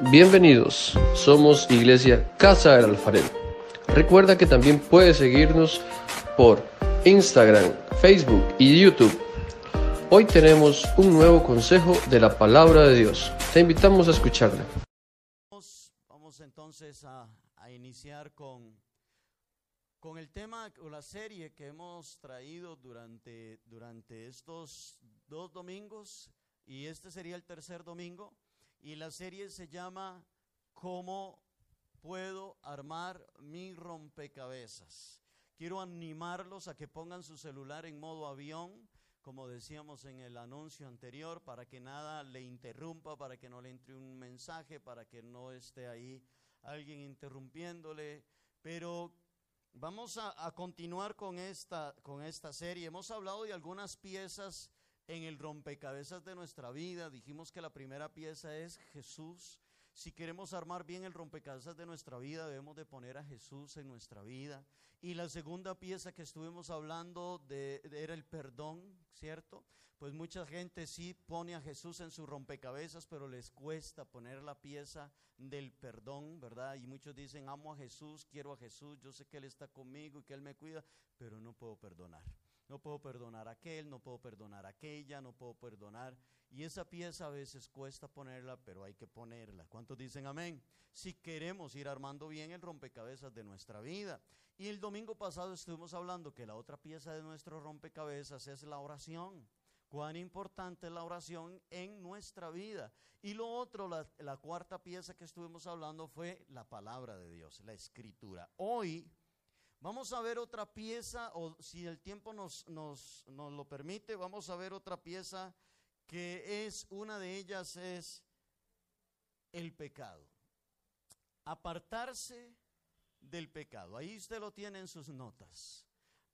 Bienvenidos, somos Iglesia Casa del Alfarero. Recuerda que también puedes seguirnos por Instagram, Facebook y YouTube. Hoy tenemos un nuevo consejo de la palabra de Dios. Te invitamos a escucharla. Vamos entonces a, a iniciar con, con el tema o la serie que hemos traído durante, durante estos dos domingos y este sería el tercer domingo y la serie se llama ¿Cómo puedo armar mi rompecabezas? Quiero animarlos a que pongan su celular en modo avión, como decíamos en el anuncio anterior, para que nada le interrumpa, para que no le entre un mensaje, para que no esté ahí alguien interrumpiéndole. Pero vamos a, continuar con esta, con esta serie. Hemos hablado de algunas piezas en el rompecabezas de nuestra vida. Dijimos que la primera pieza es Jesús. Si queremos armar bien el rompecabezas de nuestra vida, debemos de poner a Jesús en nuestra vida. Y la segunda pieza que estuvimos hablando de, era el perdón, ¿cierto? Pues mucha gente sí pone a Jesús en su rompecabezas, pero les cuesta poner la pieza del perdón, ¿verdad? Y muchos dicen, amo a Jesús, quiero a Jesús, yo sé que Él está conmigo y que Él me cuida, pero no puedo perdonar. No puedo perdonar a aquel, no puedo perdonar a aquella, no puedo perdonar. Y esa pieza a veces cuesta ponerla, pero hay que ponerla. ¿Cuántos dicen amén? Si queremos ir armando bien el rompecabezas de nuestra vida. Y el domingo pasado estuvimos hablando que la otra pieza de nuestro rompecabezas es la oración. Cuán importante es la oración en nuestra vida. Y lo otro, la, la cuarta pieza que estuvimos hablando fue la palabra de Dios, la escritura. Hoy Vamos a ver otra pieza, o si el tiempo nos, nos, nos, lo permite, vamos a ver otra pieza que es, una de ellas es el pecado. Apartarse del pecado. Ahí usted lo tiene en sus notas.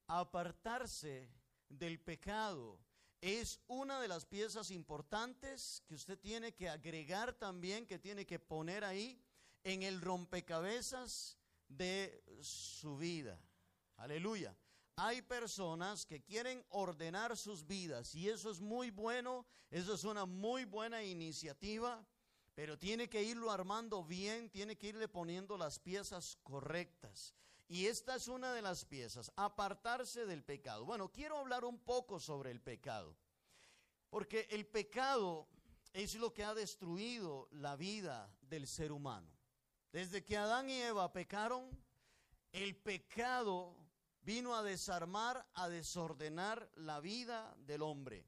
Apartarse del pecado es una de las piezas importantes que usted tiene que agregar también, que tiene que poner ahí en el rompecabezas de su vida. Aleluya. Hay personas que quieren ordenar sus vidas y eso es muy bueno, eso es una muy buena iniciativa, pero tiene que irlo armando bien, tiene que irle poniendo las piezas correctas. Y esta es una de las piezas, apartarse del pecado. Bueno, quiero hablar un poco sobre el pecado, porque el pecado es lo que ha destruido la vida del ser humano. Desde que Adán y Eva pecaron, el pecado vino a desarmar, a desordenar la vida del hombre.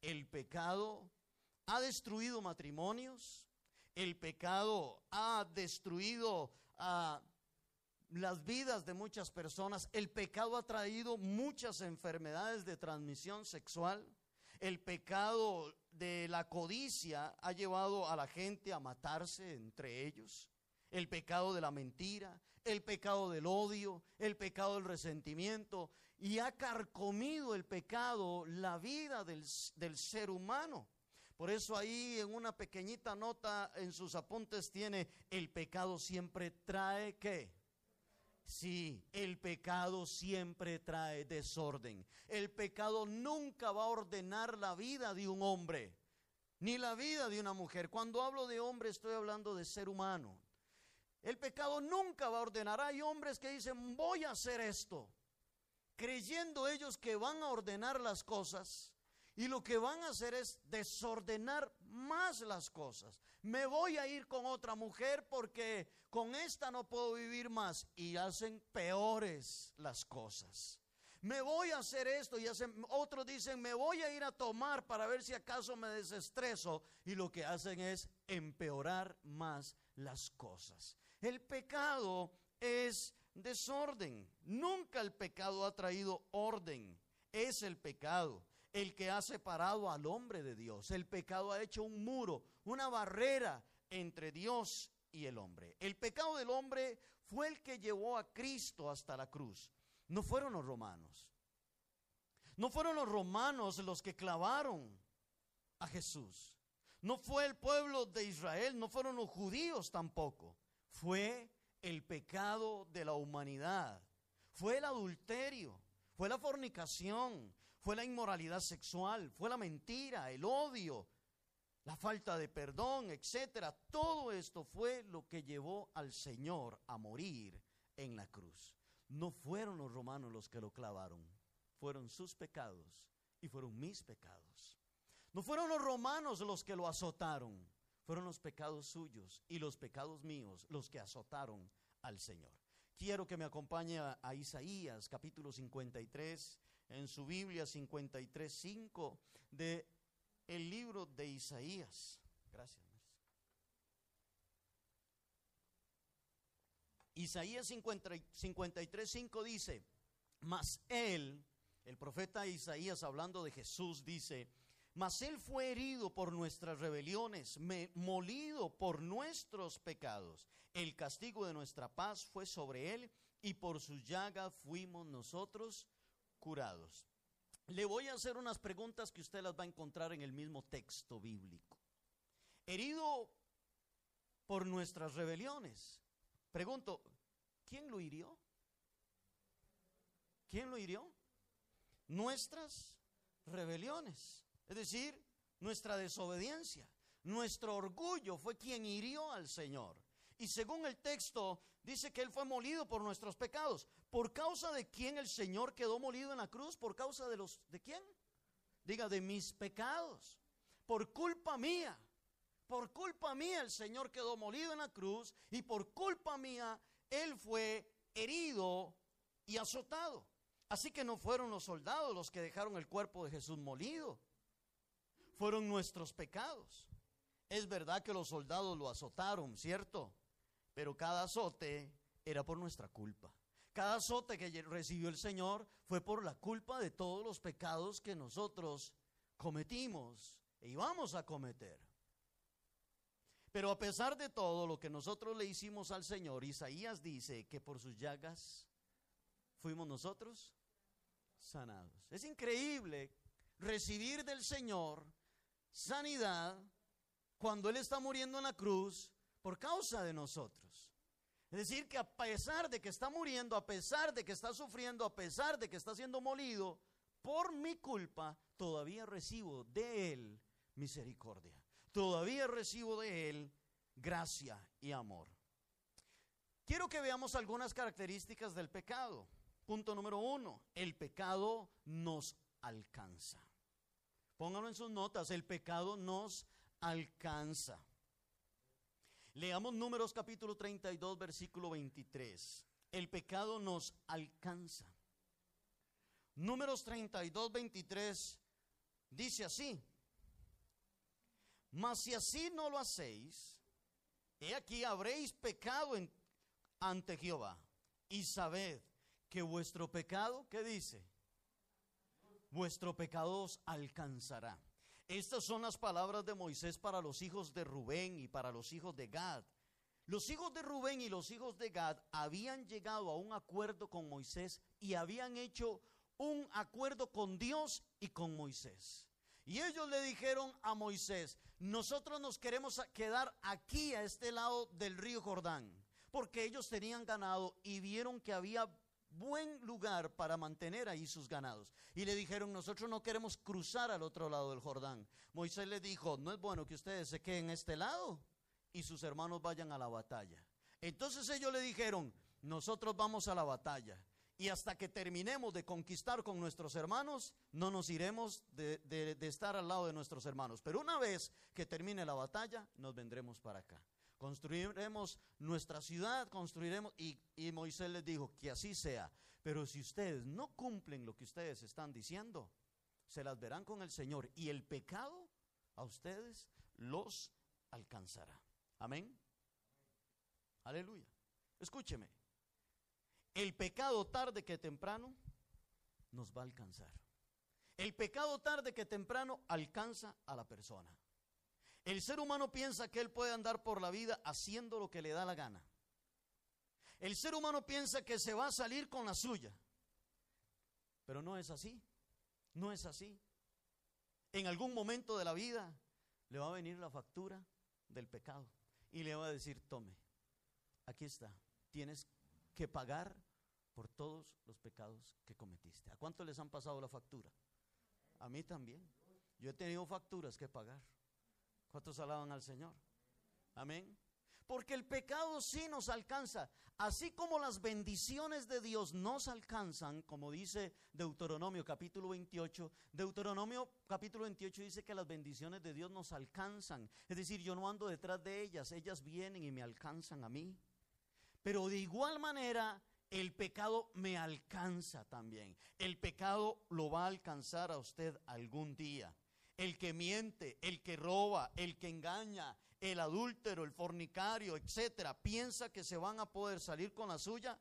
El pecado ha destruido matrimonios, el pecado ha destruido a las vidas de muchas personas, el pecado ha traído muchas enfermedades de transmisión sexual, el pecado de la codicia ha llevado a la gente a matarse entre ellos el pecado de la mentira, el pecado del odio, el pecado del resentimiento, y ha carcomido el pecado la vida del, del, ser humano. Por eso ahí en una pequeñita nota en sus apuntes tiene, el pecado siempre trae qué? Sí, el pecado siempre trae desorden. El pecado nunca va a ordenar la vida de un hombre, ni la vida de una mujer. Cuando hablo de hombre estoy hablando de ser humano. El pecado nunca va a ordenar. Hay hombres que dicen, voy a hacer esto, creyendo ellos que van a ordenar las cosas y lo que van a hacer es desordenar más las cosas. Me voy a ir con otra mujer porque con esta no puedo vivir más y hacen peores las cosas. Me voy a hacer esto y hacen, otros dicen, me voy a ir a tomar para ver si acaso me desestreso y lo que hacen es empeorar más las cosas. El pecado es desorden. Nunca el pecado ha traído orden. Es el pecado el que ha separado al hombre de Dios. El pecado ha hecho un muro, una barrera entre Dios y el hombre. El pecado del hombre fue el que llevó a Cristo hasta la cruz. No fueron los romanos. No fueron los romanos los que clavaron a Jesús. No fue el pueblo de Israel, no fueron los judíos tampoco fue el pecado de la humanidad, fue el adulterio, fue la fornicación, fue la inmoralidad sexual, fue la mentira, el odio, la falta de perdón, etcétera. Todo esto fue lo que llevó al Señor a morir en la cruz. No fueron los romanos los que lo clavaron, fueron sus pecados y fueron mis pecados. No fueron los romanos los que lo azotaron, fueron los pecados suyos y los pecados míos los que azotaron al Señor. Quiero que me acompañe a, Isaías capítulo 53, en su Biblia 53, 5 de el libro de Isaías. Gracias. Isaías 53, 5 dice, mas él, el profeta Isaías hablando de Jesús, dice, mas él fue herido por nuestras rebeliones, molido por nuestros pecados. El castigo de nuestra paz fue sobre él y por su llaga fuimos nosotros curados. Le voy a hacer unas preguntas que usted las va a encontrar en el mismo texto bíblico. Herido por nuestras rebeliones. Pregunto, ¿quién lo hirió? ¿Quién lo hirió? Nuestras rebeliones. Es decir, nuestra desobediencia, nuestro orgullo fue quien hirió al Señor. Y según el texto, dice que Él fue molido por nuestros pecados. ¿Por causa de quién el Señor quedó molido en la cruz? ¿Por causa de los, de quién? Diga, de mis pecados. Por culpa mía. Por culpa mía el Señor quedó molido en la cruz y por culpa mía Él fue herido y azotado. Así que no fueron los soldados los que dejaron el cuerpo de Jesús molido fueron nuestros pecados. Es verdad que los soldados lo azotaron, ¿cierto? Pero cada azote era por nuestra culpa. Cada azote que recibió el Señor fue por la culpa de todos los pecados que nosotros cometimos e íbamos a cometer. Pero a pesar de todo lo que nosotros le hicimos al Señor, Isaías dice que por sus llagas fuimos nosotros sanados. Es increíble recibir del Señor sanidad cuando Él está muriendo en la cruz por causa de nosotros. Es decir, que a pesar de que está muriendo, a pesar de que está sufriendo, a pesar de que está siendo molido, por mi culpa, todavía recibo de Él misericordia. Todavía recibo de Él gracia y amor. Quiero que veamos algunas características del pecado. Punto número uno, el pecado nos alcanza. Pónganlo en sus notas, el pecado nos alcanza. Leamos números capítulo 32, versículo 23. El pecado nos alcanza. Números 32, 23 dice así. Mas si así no lo hacéis, he aquí habréis pecado ante Jehová. Y sabed que vuestro pecado, ¿qué dice? Vuestro pecado os alcanzará. Estas son las palabras de Moisés para los hijos de Rubén y para los hijos de Gad. Los hijos de Rubén y los hijos de Gad habían llegado a un acuerdo con Moisés y habían hecho un acuerdo con Dios y con Moisés. Y ellos le dijeron a Moisés, nosotros nos queremos quedar aquí a este lado del río Jordán, porque ellos tenían ganado y vieron que había buen lugar para mantener ahí sus ganados. Y le dijeron, nosotros no queremos cruzar al otro lado del Jordán. Moisés le dijo, no es bueno que ustedes se queden en este lado y sus hermanos vayan a la batalla. Entonces ellos le dijeron, nosotros vamos a la batalla. Y hasta que terminemos de conquistar con nuestros hermanos, no nos iremos de estar al lado de nuestros hermanos. Pero una vez que termine la batalla, nos vendremos para acá construiremos nuestra ciudad, construiremos, y, Moisés les dijo, que así sea, pero si ustedes no cumplen lo que ustedes están diciendo, se las verán con el Señor y el pecado a ustedes los alcanzará. Amén. Aleluya. Escúcheme. El pecado tarde que temprano nos va a alcanzar. El pecado tarde que temprano alcanza a la persona. El ser humano piensa que él puede andar por la vida haciendo lo que le da la gana. El ser humano piensa que se va a salir con la suya. Pero no es así. No es así. En algún momento de la vida le va a venir la factura del pecado y le va a decir, tome, aquí está, tienes que pagar por todos los pecados que cometiste. ¿A cuánto les han pasado la factura? A mí también. Yo he tenido facturas que pagar ¿Cuántos alaban al Señor? Amén. Porque el pecado sí nos alcanza. Así como las bendiciones de Dios nos alcanzan, como dice Deuteronomio capítulo 28, Deuteronomio capítulo 28 dice que las bendiciones de Dios nos alcanzan. Es decir, yo no ando detrás de ellas, ellas vienen y me alcanzan a mí. Pero de igual manera, el pecado me alcanza también. El pecado lo va a alcanzar a usted algún día. El que miente, el que roba, el que engaña, el adúltero, el fornicario, etcétera, piensa que se van a poder salir con la suya,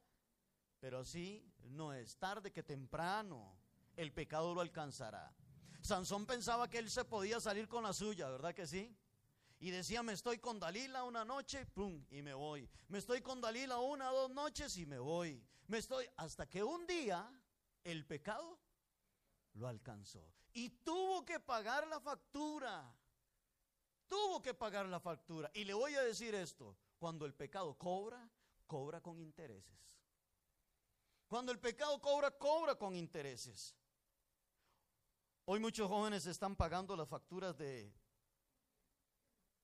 pero así no es tarde que temprano el pecado lo alcanzará. Sansón pensaba que él se podía salir con la suya, ¿verdad que sí? Y decía, me estoy con Dalila una noche, pum, y me voy. Me estoy con Dalila una o dos noches y me voy. Me estoy, hasta que un día el pecado lo alcanzó. Y tuvo que pagar la factura tuvo que pagar la factura. Y le voy a decir esto, cuando el pecado cobra, cobra con intereses. Cuando el pecado cobra, cobra con intereses. Hoy muchos jóvenes están pagando las facturas de,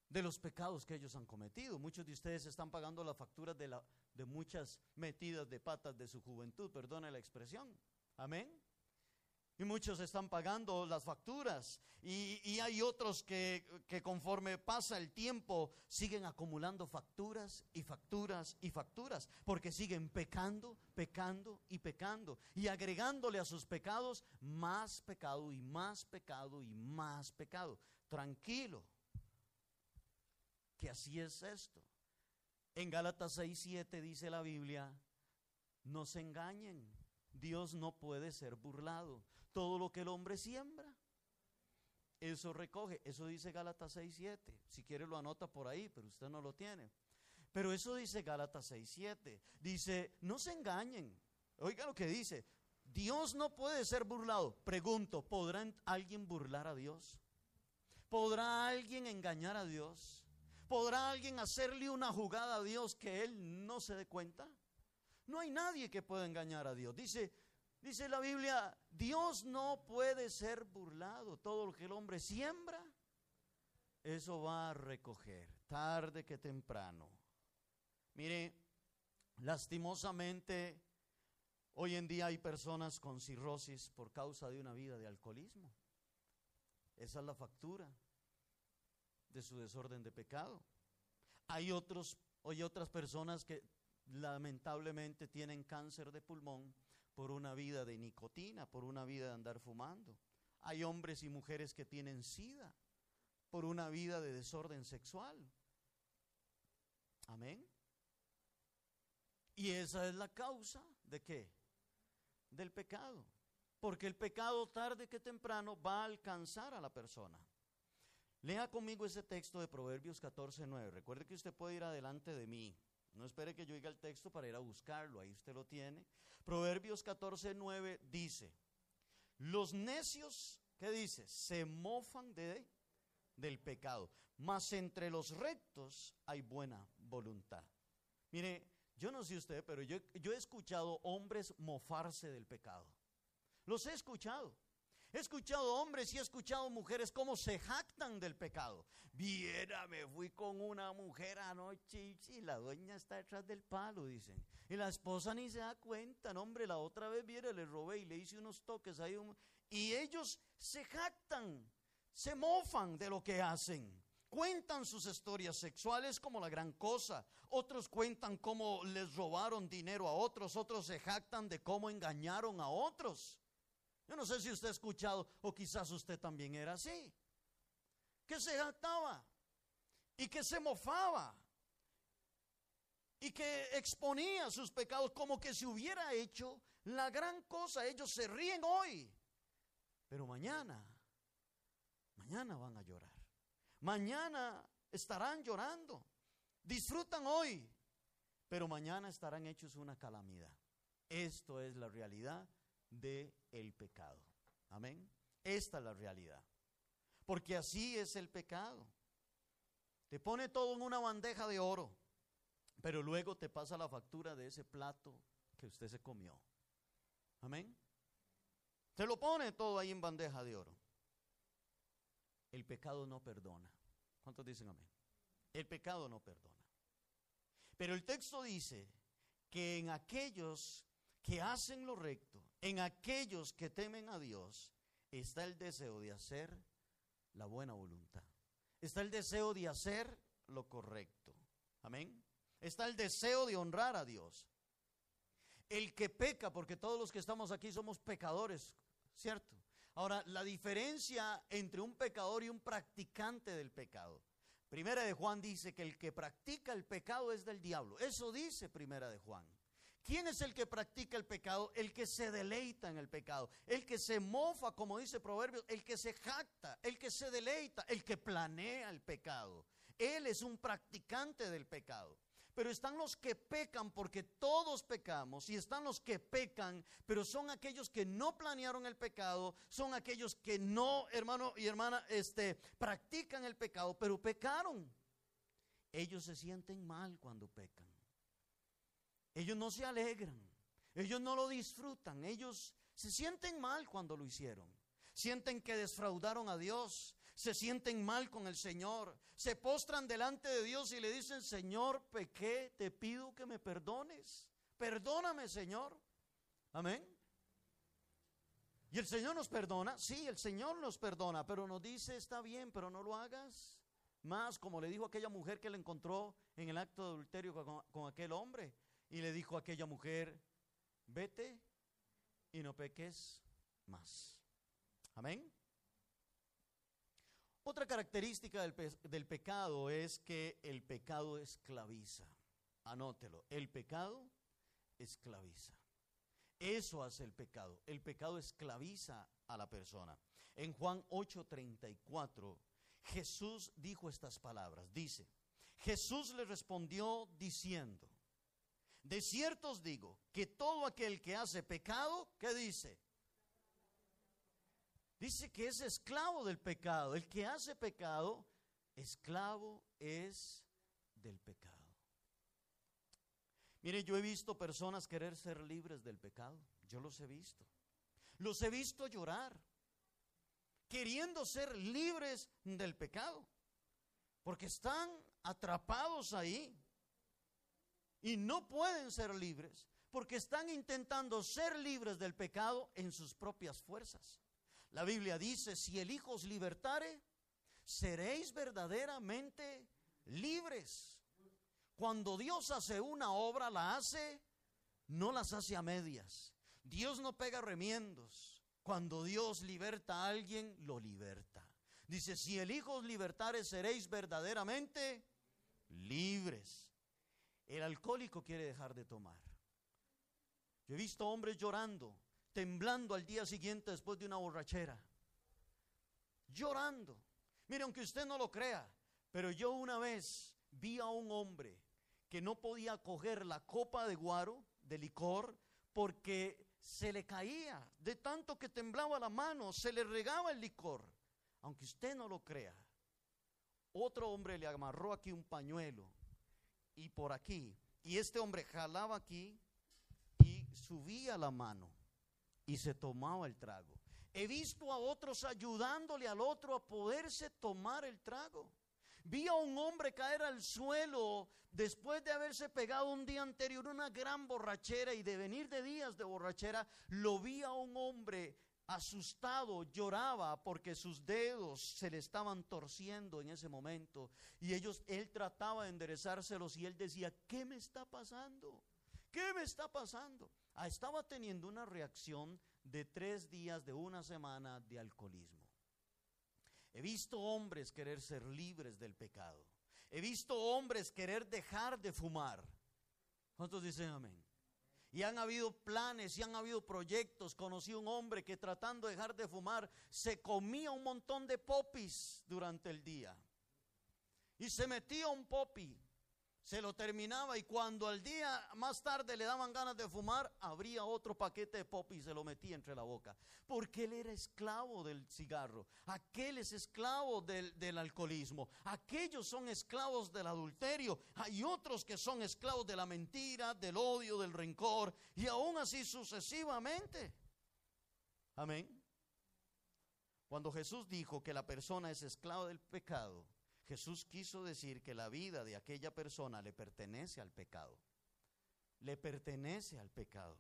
de los pecados que ellos han cometido. Muchos de ustedes están pagando las facturas de, la, de muchas metidas de patas de su juventud, perdone la expresión. Amén. Y muchos están pagando las facturas. Y, hay otros que, que, conforme pasa el tiempo siguen acumulando facturas y facturas y facturas. Porque siguen pecando, pecando y pecando. Y agregándole a sus pecados más pecado y más pecado y más pecado. Tranquilo. Que así es esto. En Gálatas 6:7 dice la Biblia, no se engañen. Dios no puede ser burlado todo lo que el hombre siembra, eso recoge. Eso dice Gálatas 6.7. Si quiere lo anota por ahí, pero usted no lo tiene. Pero eso dice Gálatas 6.7. Dice, no se engañen. Oiga lo que dice. Dios no puede ser burlado. Pregunto, ¿podrá alguien burlar a Dios? ¿Podrá alguien engañar a Dios? ¿Podrá alguien hacerle una jugada a Dios que él no se dé cuenta? No hay nadie que pueda engañar a Dios. Dice, Dice la Biblia, Dios no puede ser burlado. Todo lo que el hombre siembra, eso va a recoger, tarde que temprano. Mire, lastimosamente, hoy en día hay personas con cirrosis por causa de una vida de alcoholismo. Esa es la factura de su desorden de pecado. Hay otros, hay otras personas que lamentablemente tienen cáncer de pulmón por una vida de nicotina, por una vida de andar fumando. Hay hombres y mujeres que tienen sida por una vida de desorden sexual. Amén. Y esa es la causa de qué? Del pecado. Porque el pecado tarde que temprano va a alcanzar a la persona. Lea conmigo ese texto de Proverbios 14:9. Recuerde que usted puede ir adelante de mí. No espere que yo diga el texto para ir a buscarlo, ahí usted lo tiene. Proverbios 14, 9 dice, los necios, ¿qué dice? Se mofan de, del pecado, mas entre los rectos hay buena voluntad. Mire, yo no sé usted, pero yo he escuchado hombres mofarse del pecado. Los he escuchado. He escuchado hombres y he escuchado mujeres cómo se jactan del pecado. Viera, me fui con una mujer anoche y la dueña está detrás del palo, dicen. Y la esposa ni se da cuenta, no, hombre, la otra vez viera, le robé y le hice unos toques ahí. Y ellos se jactan, se mofan de lo que hacen. Cuentan sus historias sexuales como la gran cosa. Otros cuentan cómo les robaron dinero a otros. Otros se jactan de cómo engañaron a otros. Yo no sé si usted ha escuchado o quizás usted también era así. Que se jactaba y que se mofaba y que exponía sus pecados como que se hubiera hecho la gran cosa. Ellos se ríen hoy, pero mañana, mañana van a llorar. Mañana estarán llorando. Disfrutan hoy, pero mañana estarán hechos una calamidad. Esto es la realidad de el pecado. Amén. Esta es la realidad. Porque así es el pecado. Te pone todo en una bandeja de oro, pero luego te pasa la factura de ese plato que usted se comió. Amén. Te lo pone todo ahí en bandeja de oro. El pecado no perdona. ¿Cuántos dicen amén? El pecado no perdona. Pero el texto dice que en aquellos que hacen lo recto, en aquellos que temen a Dios, está el deseo de hacer la buena voluntad. Está el deseo de hacer lo correcto. Amén. Está el deseo de honrar a Dios. El que peca, porque todos los que estamos aquí somos pecadores, ¿cierto? Ahora, la diferencia entre un pecador y un practicante del pecado. Primera de Juan dice que el que practica el pecado es del diablo. Eso dice Primera de Juan. ¿Quién es el que practica el pecado? El que se deleita en el pecado, el que se mofa, como dice Proverbios, el que se jacta, el que se deleita, el que planea el pecado. Él es un practicante del pecado. Pero están los que pecan porque todos pecamos y están los que pecan, pero son aquellos que no planearon el pecado, son aquellos que no, hermano y hermana, este practican el pecado, pero pecaron. Ellos se sienten mal cuando pecan. Ellos no se alegran, ellos no lo disfrutan, ellos se sienten mal cuando lo hicieron. Sienten que defraudaron a Dios, se sienten mal con el Señor, se postran delante de Dios y le dicen, Señor, pequé, te pido que me perdones. Perdóname, Señor. Amén. ¿Y el Señor nos perdona? Sí, el Señor nos perdona, pero nos dice, está bien, pero no lo hagas. Más como le dijo aquella mujer que le encontró en el acto de adulterio con, con aquel hombre. Y le dijo a aquella mujer, vete y no peques más. Amén. Otra característica del, pecado es que el pecado esclaviza. Anótelo, el pecado esclaviza. Eso hace el pecado. El pecado esclaviza a la persona. En Juan 8:34, Jesús dijo estas palabras. Dice, Jesús le respondió diciendo, de cierto os digo que todo aquel que hace pecado, ¿qué dice? Dice que es esclavo del pecado. El que hace pecado, esclavo es del pecado. Mire, yo he visto personas querer ser libres del pecado. Yo los he visto. Los he visto llorar, queriendo ser libres del pecado. Porque están atrapados ahí y no pueden ser libres porque están intentando ser libres del pecado en sus propias fuerzas. La Biblia dice, si el Hijo os libertare, seréis verdaderamente libres. Cuando Dios hace una obra, la hace, no las hace a medias. Dios no pega remiendos. Cuando Dios liberta a alguien, lo liberta. Dice, si el Hijo os libertare, seréis verdaderamente libres. El alcohólico quiere dejar de tomar. Yo he visto hombres llorando temblando al día siguiente después de una borrachera. Llorando. Mire, aunque usted no lo crea, pero yo una vez vi a un hombre que no podía coger la copa de guaro, de licor, porque se le caía, de tanto que temblaba la mano, se le regaba el licor. Aunque usted no lo crea, otro hombre le amarró aquí un pañuelo y por aquí, y este hombre jalaba aquí y subía la mano y se tomaba el trago. He visto a otros ayudándole al otro a poderse tomar el trago. Vi a un hombre caer al suelo después de haberse pegado un día anterior una gran borrachera y de venir de días de borrachera. Lo vi a un hombre asustado, lloraba porque sus dedos se le estaban torciendo en ese momento. Y ellos, él trataba de enderezárselos y él decía, ¿qué me está pasando? ¿Qué me está pasando? Ah, estaba teniendo una reacción de tres días, de una semana de alcoholismo. He visto hombres querer ser libres del pecado. He visto hombres querer dejar de fumar. ¿Cuántos dicen amén? Y han habido planes y han habido proyectos. Conocí un hombre que tratando de dejar de fumar se comía un montón de popis durante el día. Y se metía un popi se lo terminaba y cuando al día más tarde le daban ganas de fumar, abría otro paquete de pop y se lo metía entre la boca. Porque él era esclavo del cigarro, aquel es esclavo del, del alcoholismo, aquellos son esclavos del adulterio, hay otros que son esclavos de la mentira, del odio, del rencor y aún así sucesivamente. Amén. Cuando Jesús dijo que la persona es esclavo del pecado, Jesús quiso decir que la vida de aquella persona le pertenece al pecado. Le pertenece al pecado.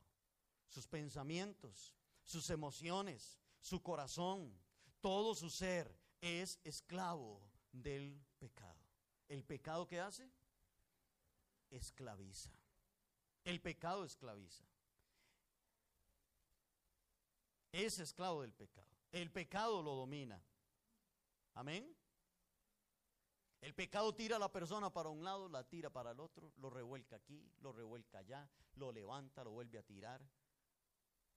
Sus pensamientos, sus emociones, su corazón, todo su ser es esclavo del pecado. ¿El pecado que hace? Esclaviza. El pecado esclaviza. Es esclavo del pecado. El pecado lo domina. Amén. El pecado tira a la persona para un lado, la tira para el otro, lo revuelca aquí, lo revuelca allá, lo levanta, lo vuelve a tirar.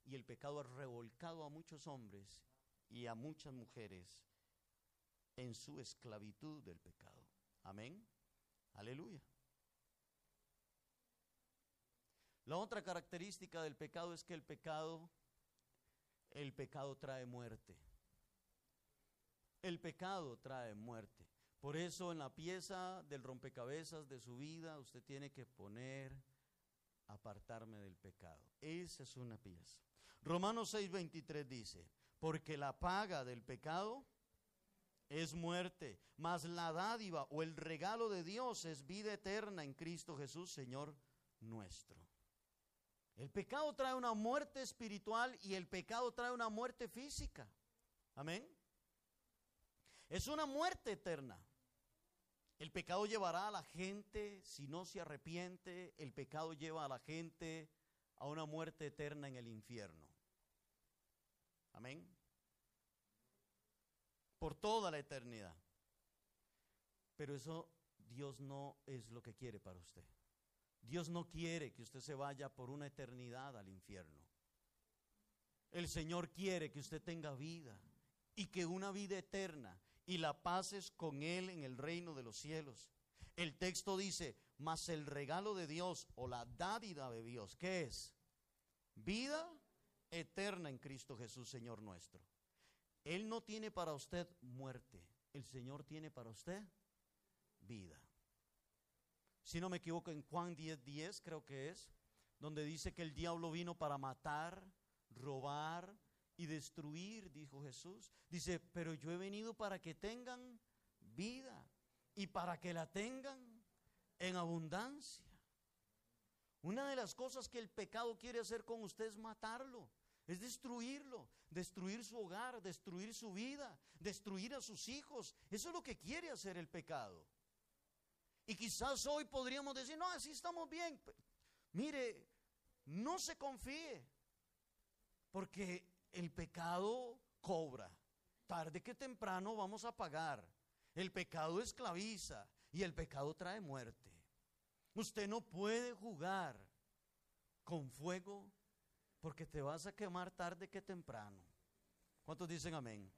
Y el pecado ha revolcado a muchos hombres y a muchas mujeres en su esclavitud del pecado. Amén. Aleluya. La otra característica del pecado es que el pecado el pecado trae muerte. El pecado trae muerte. Por eso en la pieza del rompecabezas de su vida usted tiene que poner apartarme del pecado. Esa es una pieza. Romanos 6:23 dice, porque la paga del pecado es muerte, mas la dádiva o el regalo de Dios es vida eterna en Cristo Jesús, Señor nuestro. El pecado trae una muerte espiritual y el pecado trae una muerte física. Amén. Es una muerte eterna. El pecado llevará a la gente, si no se arrepiente, el pecado lleva a la gente a una muerte eterna en el infierno. Amén. Por toda la eternidad. Pero eso Dios no es lo que quiere para usted. Dios no quiere que usted se vaya por una eternidad al infierno. El Señor quiere que usted tenga vida y que una vida eterna y la pases con Él en el reino de los cielos. El texto dice, mas el regalo de Dios o la dádiva de Dios, ¿qué es? Vida eterna en Cristo Jesús, Señor nuestro. Él no tiene para usted muerte, el Señor tiene para usted vida si no me equivoco, en Juan 10, 10 creo que es, donde dice que el diablo vino para matar, robar y destruir, dijo Jesús. Dice, pero yo he venido para que tengan vida y para que la tengan en abundancia. Una de las cosas que el pecado quiere hacer con usted es matarlo, es destruirlo, destruir su hogar, destruir su vida, destruir a sus hijos. Eso es lo que quiere hacer el pecado. Y quizás hoy podríamos decir, no, así estamos bien. Mire, no se confíe, porque el pecado cobra. Tarde que temprano vamos a pagar. El pecado esclaviza y el pecado trae muerte. Usted no puede jugar con fuego porque te vas a quemar tarde que temprano. ¿Cuántos dicen amén?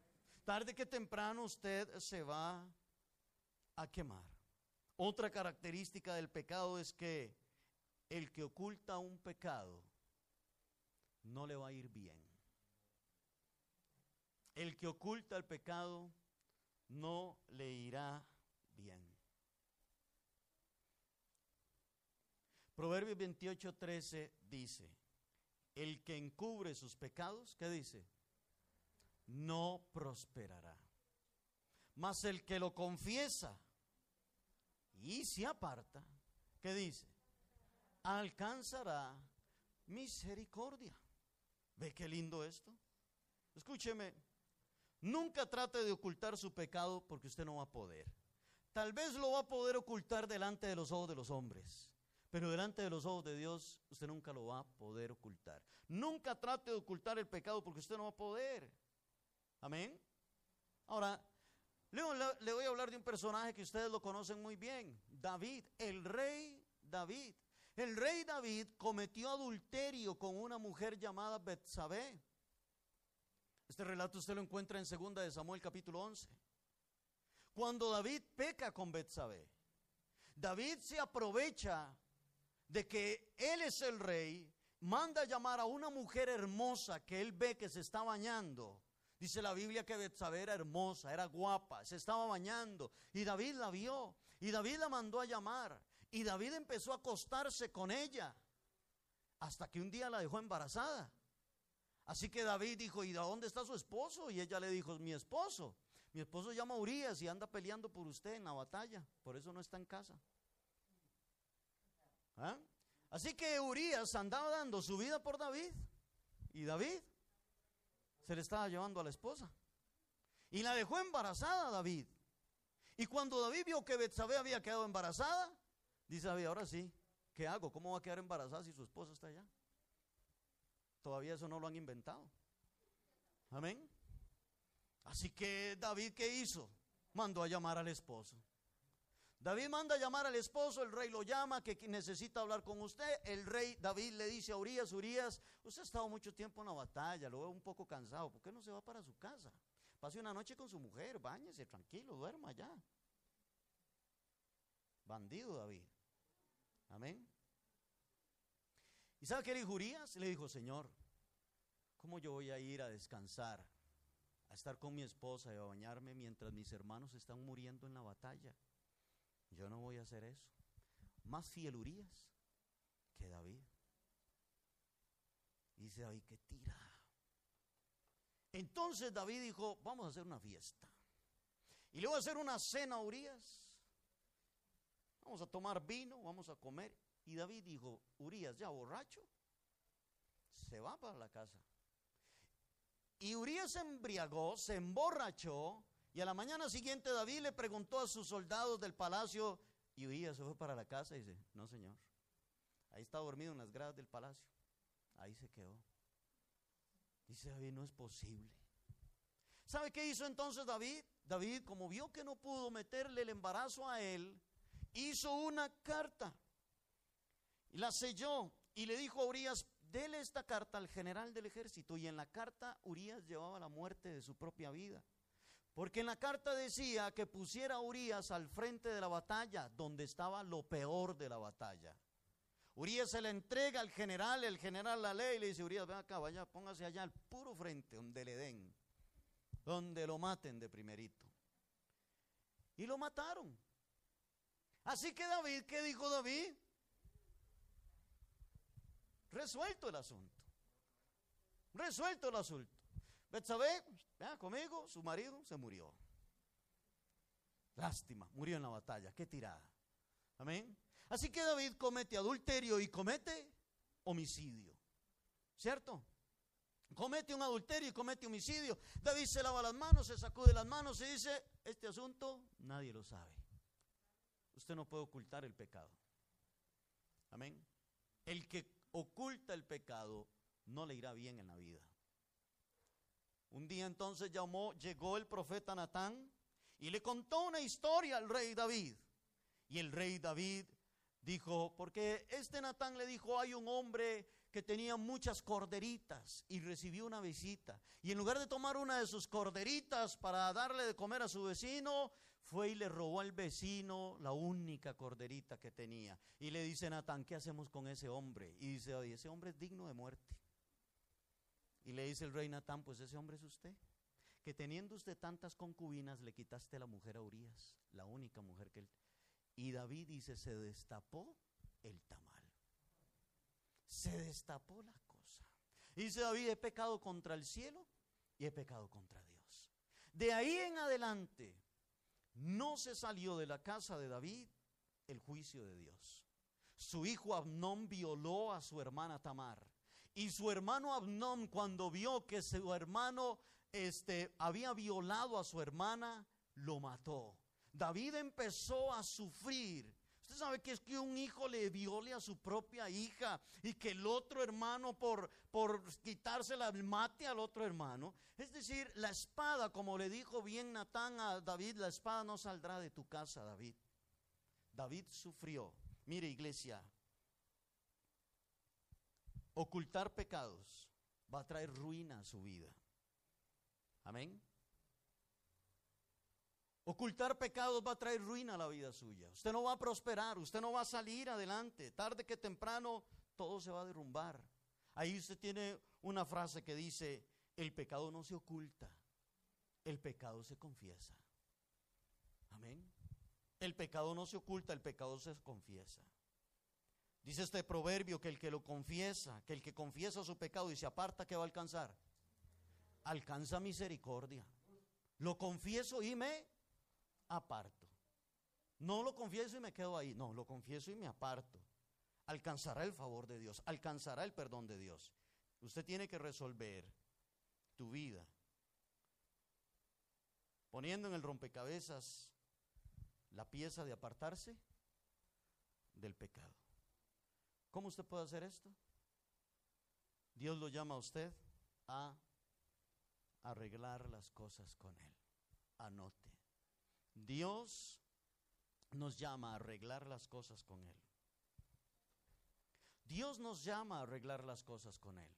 Tarde que temprano usted se va a quemar. Otra característica del pecado es que el que oculta un pecado no le va a ir bien. El que oculta el pecado no le irá bien. Proverbios 28, 13 dice, el que encubre sus pecados, ¿qué dice? No prosperará. Mas el que lo confiesa, y se aparta, ¿qué dice? Alcanzará misericordia. ¿Ve qué lindo esto? Escúcheme, nunca trate de ocultar su pecado porque usted no va a poder. Tal vez lo va a poder ocultar delante de los ojos de los hombres, pero delante de los ojos de Dios usted nunca lo va a poder ocultar. Nunca trate de ocultar el pecado porque usted no va a poder. Amén. Ahora, le, voy a hablar de un personaje que ustedes lo conocen muy bien, David, el rey David. El rey David cometió adulterio con una mujer llamada Betsabé. Este relato usted lo encuentra en 2 de Samuel capítulo 11. Cuando David peca con Betsabé, David se aprovecha de que él es el rey, manda a llamar a una mujer hermosa que él ve que se está bañando Dice la Biblia que Betsabé era hermosa, era guapa, se estaba bañando y David la vio y David la mandó a llamar y David empezó a acostarse con ella hasta que un día la dejó embarazada. Así que David dijo, ¿y de dónde está su esposo? Y ella le dijo, mi esposo. Mi esposo llama Urias y anda peleando por usted en la batalla, por eso no está en casa. ¿Ah? Así que Urias andaba dando su vida por David y David se le estaba llevando a la esposa y la dejó embarazada David. Y cuando David vio que Betsabé había quedado embarazada, dice David, ahora sí, ¿qué hago? ¿Cómo va a quedar embarazada si su esposa está allá? Todavía eso no lo han inventado. Amén. Así que David, ¿qué hizo? Mandó a llamar al esposo. David manda a llamar al esposo, el rey lo llama, que necesita hablar con usted. El rey David le dice a Urias, Urias, usted ha estado mucho tiempo en la batalla, lo veo un poco cansado, ¿por qué no se va para su casa? Pase una noche con su mujer, bañese tranquilo, duerma allá. Bandido David. Amén. ¿Y sabe qué le dijo Urias? Le dijo, Señor, ¿cómo yo voy a ir a descansar, a estar con mi esposa y a bañarme mientras mis hermanos están muriendo en la batalla? Yo no voy a hacer eso. Más fiel Urias que David. dice David, que tira. Entonces David dijo, vamos a hacer una fiesta. Y le voy a hacer una cena a Urias. Vamos a tomar vino, vamos a comer. Y David dijo, Urias ya borracho, se va para la casa. Y Urias se embriagó, se emborrachó, y a la mañana siguiente David le preguntó a sus soldados del palacio, y Urias se fue para la casa y dice, no señor, ahí está dormido en las gradas del palacio, ahí se quedó. Dice David, no es posible. ¿Sabe qué hizo entonces David? David, como vio que no pudo meterle el embarazo a él, hizo una carta y la selló y le dijo a Urias, dele esta carta al general del ejército. Y en la carta Urias llevaba la muerte de su propia vida. Porque en la carta decía que pusiera a Urias al frente de la batalla, donde estaba lo peor de la batalla. Urias se le entrega al general, el general la lee y le dice, Urias, ven acá, vaya, póngase allá al puro frente, donde le den, donde lo maten de primerito. Y lo mataron. Así que David, ¿qué dijo David? Resuelto el asunto. Resuelto el asunto. Betsabé, vea conmigo, su marido se murió. Lástima, murió en la batalla. Qué tirada. Amén. Así que David comete adulterio y comete homicidio. ¿Cierto? Comete un adulterio y comete homicidio. David se lava las manos, se sacude las manos y dice, este asunto nadie lo sabe. Usted no puede ocultar el pecado. Amén. El que oculta el pecado, no le irá bien en la vida. Un día entonces llamó, llegó el profeta Natán y le contó una historia al rey David. Y el rey David dijo, porque este Natán le dijo, hay un hombre que tenía muchas corderitas y recibió una visita. Y en lugar de tomar una de sus corderitas para darle de comer a su vecino, fue y le robó al vecino la única corderita que tenía. Y le dice Natán, ¿qué hacemos con ese hombre? Y dice, oye, ese hombre es digno de muerte. Y le dice el rey Natán, pues ese hombre es usted. Que teniendo usted tantas concubinas, le quitaste la mujer a Urias, la única mujer que él... Y David dice, se destapó el tamal. Se destapó la cosa. Y dice David, he pecado contra el cielo y he pecado contra Dios. De ahí en adelante, no se salió de la casa de David el juicio de Dios. Su hijo Abnón violó a su hermana Tamar. Y su hermano Abnón, cuando vio que su hermano este, había violado a su hermana, lo mató. David empezó a sufrir. Usted sabe que es que un hijo le viole a su propia hija y que el otro hermano por, por quitársela mate al otro hermano. Es decir, la espada, como le dijo bien Natán a David, la espada no saldrá de tu casa, David. David sufrió. Mire, iglesia, ocultar pecados va a traer ruina a su vida. Amén. Ocultar pecados va a traer ruina a la vida suya. Usted no va a prosperar, usted no va a salir adelante. Tarde que temprano todo se va a derrumbar. Ahí usted tiene una frase que dice, el pecado no se oculta, el pecado se confiesa. Amén. El pecado no se oculta, el pecado se confiesa. Dice este proverbio que el que lo confiesa, que el que confiesa su pecado y se aparta, ¿qué va a alcanzar? Alcanza misericordia. Lo confieso y me aparto. No lo confieso y me quedo ahí. No, lo confieso y me aparto. Alcanzará el favor de Dios, alcanzará el perdón de Dios. Usted tiene que resolver tu vida poniendo en el rompecabezas la pieza de apartarse del pecado. ¿Cómo usted puede hacer esto? Dios lo llama a usted a arreglar las cosas con Él. Anote. Dios nos llama a arreglar las cosas con Él. Dios nos llama a arreglar las cosas con Él.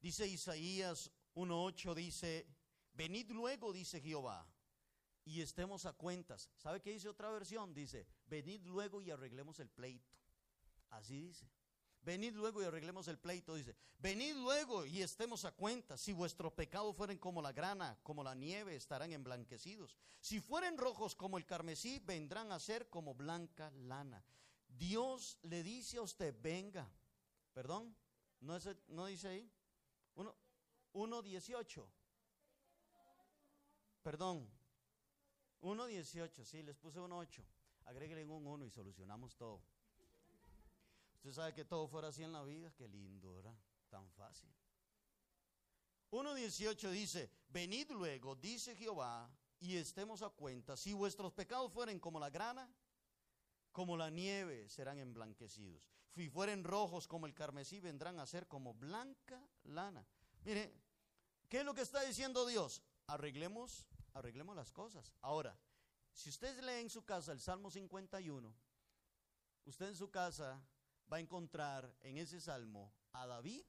Dice Isaías 1.8, dice, venid luego, dice Jehová, y estemos a cuentas. ¿Sabe qué dice otra versión? Dice, venid luego y arreglemos el pleito. Así dice. Venid luego y arreglemos el pleito, dice. Venid luego y estemos a cuenta. Si vuestros pecados fueren como la grana, como la nieve, estarán emblanquecidos. Si fueren rojos como el carmesí, vendrán a ser como blanca lana. Dios le dice a usted, venga. Perdón, ¿no, dice ahí? 1.18. Perdón. 1.18, sí, les puse 1.8. Agréguenle un 1 y solucionamos todo. Usted sabe que todo fuera así en la vida, qué lindo, ¿verdad? Tan fácil. 1.18 dice, venid luego, dice Jehová, y estemos a cuenta, si vuestros pecados fueren como la grana, como la nieve serán emblanquecidos. Si fueren rojos como el carmesí, vendrán a ser como blanca lana. Mire, ¿qué es lo que está diciendo Dios? Arreglemos, arreglemos las cosas. Ahora, si usted lee en su casa el Salmo 51, usted en su casa va a encontrar en ese salmo a David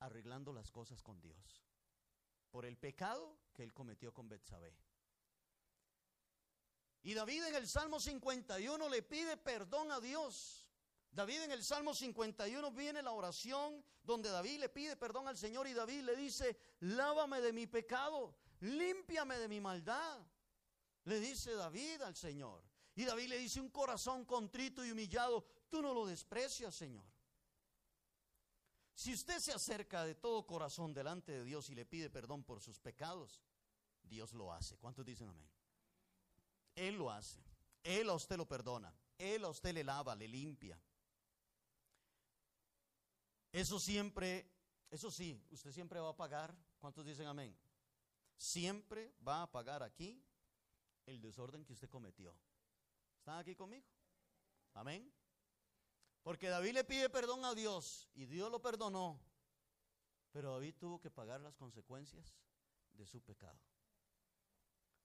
arreglando las cosas con Dios por el pecado que él cometió con Betsabé. Y David en el Salmo 51 le pide perdón a Dios. David en el Salmo 51 viene la oración donde David le pide perdón al Señor y David le dice, lávame de mi pecado, límpiame de mi maldad. Le dice David al Señor. Y David le dice, un corazón contrito y humillado, tú no lo desprecias, Señor. Si usted se acerca de todo corazón delante de Dios y le pide perdón por sus pecados, Dios lo hace. ¿Cuántos dicen amén? Él lo hace. Él a usted lo perdona. Él a usted le lava, le limpia. Eso siempre, eso sí, usted siempre va a pagar. ¿Cuántos dicen amén? Siempre va a pagar aquí el desorden que usted cometió. ¿Están aquí conmigo? Amén. Porque David le pide perdón a Dios y Dios lo perdonó. Pero David tuvo que pagar las consecuencias de su pecado.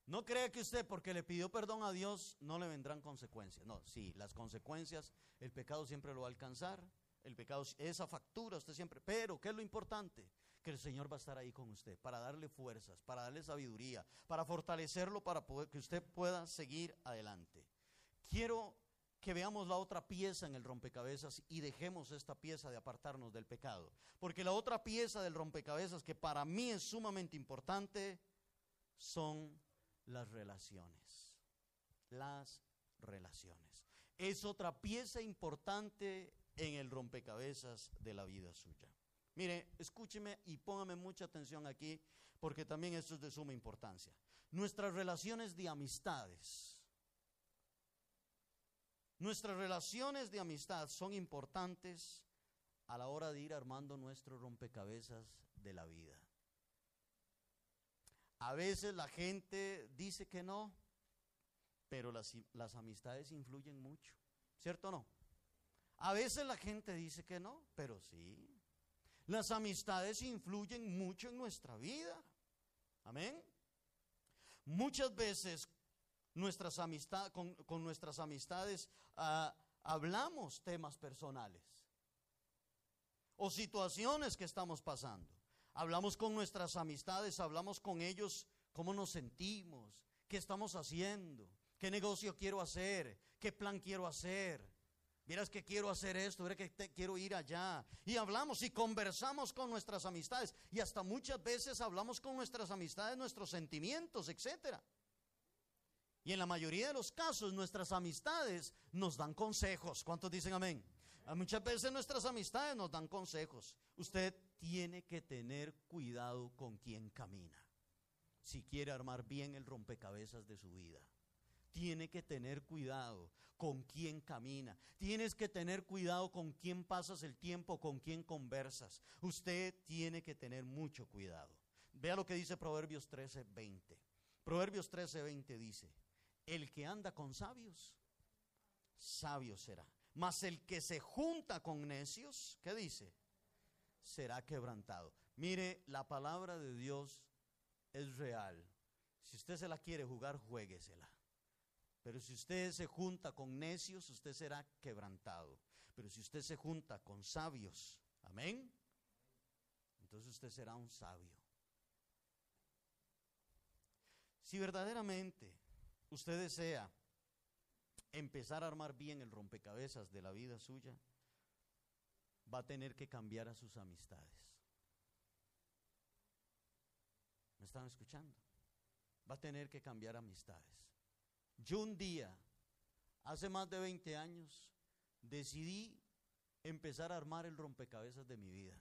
No cree que usted porque le pidió perdón a Dios no le vendrán consecuencias. No, sí, las consecuencias, el pecado siempre lo va a alcanzar. El pecado, esa factura usted siempre. Pero, ¿qué es lo importante? Que el Señor va a estar ahí con usted para darle fuerzas, para darle sabiduría, para fortalecerlo, para poder, que usted pueda seguir adelante. Quiero que veamos la otra pieza en el rompecabezas y dejemos esta pieza de apartarnos del pecado. Porque la otra pieza del rompecabezas que para mí es sumamente importante son las relaciones. Las relaciones. Es otra pieza importante en el rompecabezas de la vida suya. Mire, escúcheme y póngame mucha atención aquí, porque también esto es de suma importancia. Nuestras relaciones de amistades Nuestras relaciones de amistad son importantes a la hora de ir armando nuestro rompecabezas de la vida. A veces la gente dice que no, pero las, las amistades influyen mucho, ¿cierto o no? A veces la gente dice que no, pero sí. Las amistades influyen mucho en nuestra vida. Amén. Muchas veces nuestras amistad, con, nuestras amistades ah, hablamos temas personales o situaciones que estamos pasando. Hablamos con nuestras amistades, hablamos con ellos cómo nos sentimos, qué estamos haciendo, qué negocio quiero hacer, qué plan quiero hacer. Miras que quiero hacer esto, mira que quiero ir allá. Y hablamos y conversamos con nuestras amistades. Y hasta muchas veces hablamos con nuestras amistades, nuestros sentimientos, etcétera. Y en la mayoría de los casos nuestras amistades nos dan consejos. ¿Cuántos dicen amén? Muchas veces nuestras amistades nos dan consejos. Usted tiene que tener cuidado con quien camina. si quiere armar bien el rompecabezas de su vida. Tiene que tener cuidado con quién camina. Tienes que tener cuidado con quién pasas el tiempo, con quién conversas. Usted tiene que tener mucho cuidado. Vea lo que dice Proverbios 13, 20. Proverbios 13, 20 dice, el que anda con sabios, sabio será. Mas el que se junta con necios, ¿qué dice? Será quebrantado. Mire, la palabra de Dios es real. Si usted se la quiere jugar, juéguesela. Pero si usted se junta con necios, usted será quebrantado. Pero si usted se junta con sabios, amén, entonces usted será un sabio. Si verdaderamente usted desea empezar a armar bien el rompecabezas de la vida suya, va a tener que cambiar a sus amistades. ¿Me están escuchando? Va a tener que cambiar amistades. Yo un día, hace más de 20 años, decidí empezar a armar el rompecabezas de mi vida.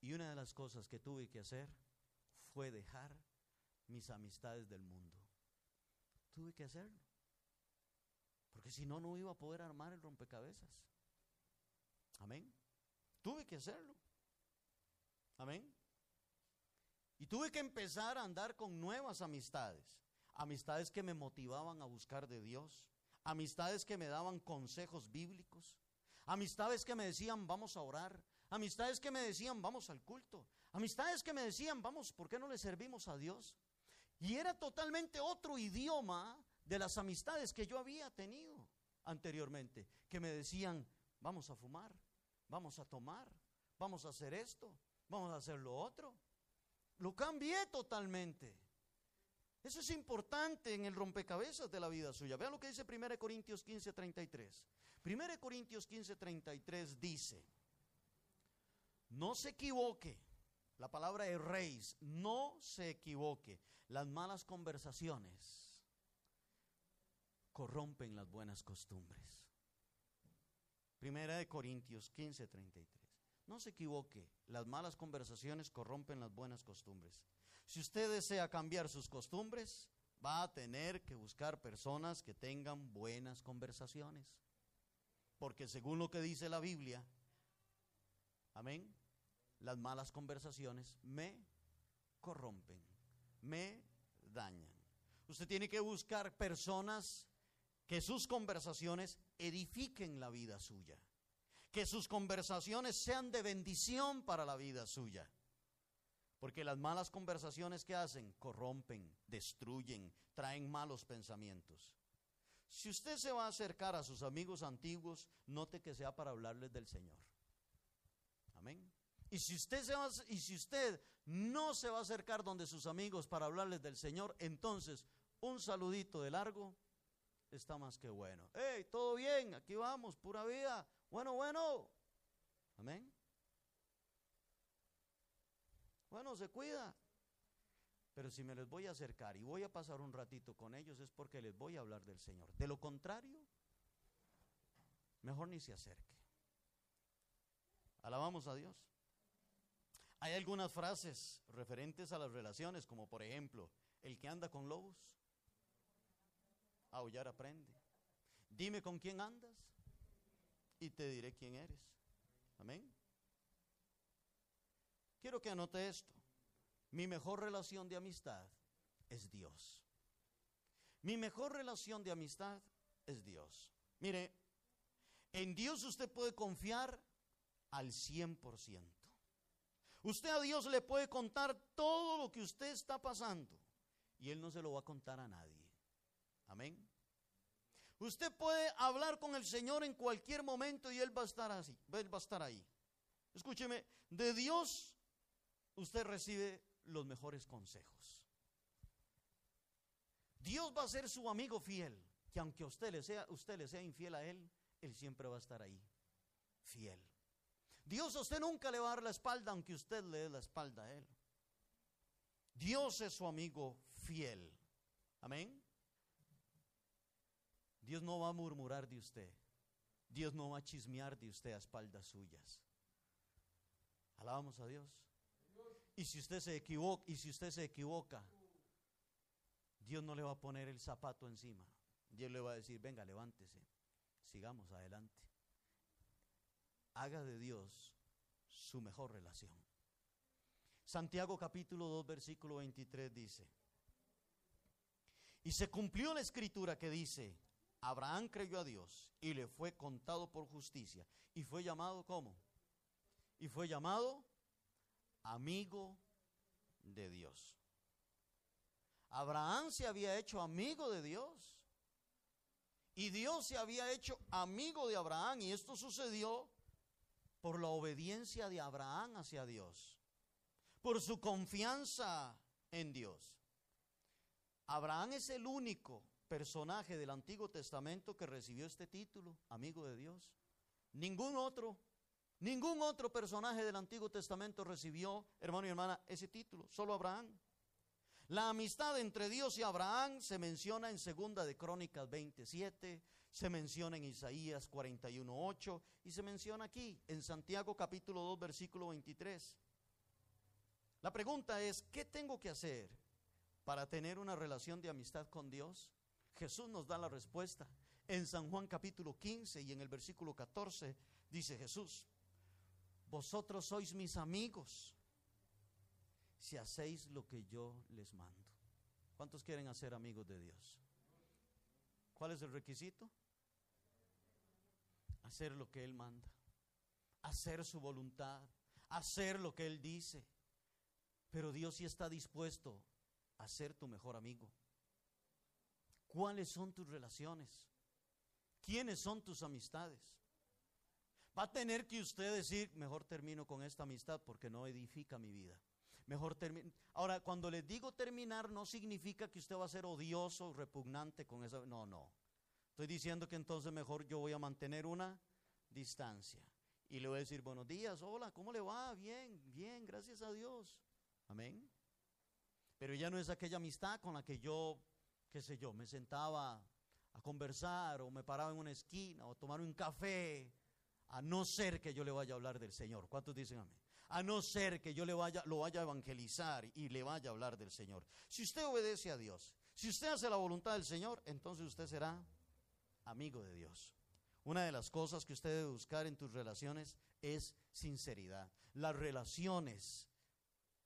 Y una de las cosas que tuve que hacer fue dejar mis amistades del mundo. Tuve que hacerlo. Porque si no, no iba a poder armar el rompecabezas. Amén. Tuve que hacerlo. Amén. Y tuve que empezar a andar con nuevas amistades. Amistades que me motivaban a buscar de Dios. Amistades que me daban consejos bíblicos. Amistades que me decían, vamos a orar. Amistades que me decían, vamos al culto. Amistades que me decían, vamos, ¿por qué no le servimos a Dios? Y era totalmente otro idioma de las amistades que yo había tenido anteriormente, que me decían, vamos a fumar, vamos a tomar, vamos a hacer esto, vamos a hacer lo otro. Lo cambié totalmente. Eso es importante en el rompecabezas de la vida suya. Vean lo que dice 1 Corintios 15, 33. 1 Corintios 15, 33 dice, no se equivoque, la palabra es reis, no se equivoque. Las malas conversaciones corrompen las buenas costumbres. Primera de Corintios 15, 33. No se equivoque, las malas conversaciones corrompen las buenas costumbres. Si usted desea cambiar sus costumbres, va a tener que buscar personas que tengan buenas conversaciones. Porque según lo que dice la Biblia, amén, las malas conversaciones me corrompen, me dañan. Usted tiene que buscar personas que sus conversaciones edifiquen la vida suya. Que sus conversaciones sean de bendición para la vida suya. Porque las malas conversaciones que hacen corrompen, destruyen, traen malos pensamientos. Si usted se va a acercar a sus amigos antiguos, note que sea para hablarles del Señor. Amén. Y si usted se va, y si usted no se va a acercar donde sus amigos para hablarles del Señor, entonces un saludito de largo está más que bueno. ¡Hey, todo bien! Aquí vamos, pura vida. Bueno, bueno. Amén. Bueno, se cuida. Pero si me les voy a acercar y voy a pasar un ratito con ellos es porque les voy a hablar del Señor. De lo contrario, mejor ni se acerque. Alabamos a Dios. Hay algunas frases referentes a las relaciones, como por ejemplo, el que anda con lobos aullar aprende. Dime con quién andas y te diré quién eres. Amén. Quiero que anote esto. Mi mejor relación de amistad es Dios. Mi mejor relación de amistad es Dios. Mire, en Dios usted puede confiar al 100%. Usted a Dios le puede contar todo lo que usted está pasando y Él no se lo va a contar a nadie. Amén. Usted puede hablar con el Señor en cualquier momento y Él va a estar así, Él va a estar ahí. Escúcheme, de Dios usted recibe los mejores consejos. Dios va a ser su amigo fiel, que aunque usted le sea, usted le sea infiel a Él, Él siempre va a estar ahí, fiel. Dios a usted nunca le va a dar la espalda, aunque usted le dé la espalda a Él. Dios es su amigo fiel. Amén. Dios no va a murmurar de usted. Dios no va a chismear de usted a espaldas suyas. Alabamos a Dios. Y si usted se equivoca, y si usted se equivoca, Dios no le va a poner el zapato encima. Dios le va a decir, venga, levántese, sigamos adelante. Haga de Dios su mejor relación. Santiago capítulo 2, versículo 23 dice, y se cumplió la escritura que dice, Abraham creyó a Dios y le fue contado por justicia. Y fue llamado ¿cómo? Y fue llamado amigo de Dios. Abraham se había hecho amigo de Dios. Y Dios se había hecho amigo de Abraham. Y esto sucedió por la obediencia de Abraham hacia Dios. Por su confianza en Dios. Abraham es el único personaje del Antiguo Testamento que recibió este título, amigo de Dios. Ningún otro, ningún otro personaje del Antiguo Testamento recibió, hermano y hermana, ese título, solo Abraham. La amistad entre Dios y Abraham se menciona en Segunda de Crónicas 27, se menciona en Isaías 41:8 y se menciona aquí en Santiago capítulo 2 versículo 23. La pregunta es, ¿qué tengo que hacer para tener una relación de amistad con Dios? Jesús nos da la respuesta. En San Juan capítulo 15 y en el versículo 14 dice Jesús, vosotros sois mis amigos si hacéis lo que yo les mando. ¿Cuántos quieren hacer amigos de Dios? ¿Cuál es el requisito? Hacer lo que Él manda, hacer su voluntad, hacer lo que Él dice. Pero Dios sí está dispuesto a ser tu mejor amigo. ¿Cuáles son tus relaciones? ¿Quiénes son tus amistades? Va a tener que usted decir, mejor termino con esta amistad porque no edifica mi vida. Mejor termino. Ahora, cuando les digo terminar, no significa que usted va a ser odioso, repugnante con esa. No, no. Estoy diciendo que entonces mejor yo voy a mantener una distancia. Y le voy a decir, buenos días, hola, ¿cómo le va? Bien, bien, gracias a Dios. Amén. Pero ya no es aquella amistad con la que yo qué sé yo, me sentaba a conversar o me paraba en una esquina o tomar un café, a no ser que yo le vaya a hablar del Señor. ¿Cuántos dicen amén? A no ser que yo le vaya, lo vaya a evangelizar y le vaya a hablar del Señor. Si usted obedece a Dios, si usted hace la voluntad del Señor, entonces usted será amigo de Dios. Una de las cosas que usted debe buscar en tus relaciones es sinceridad. Las relaciones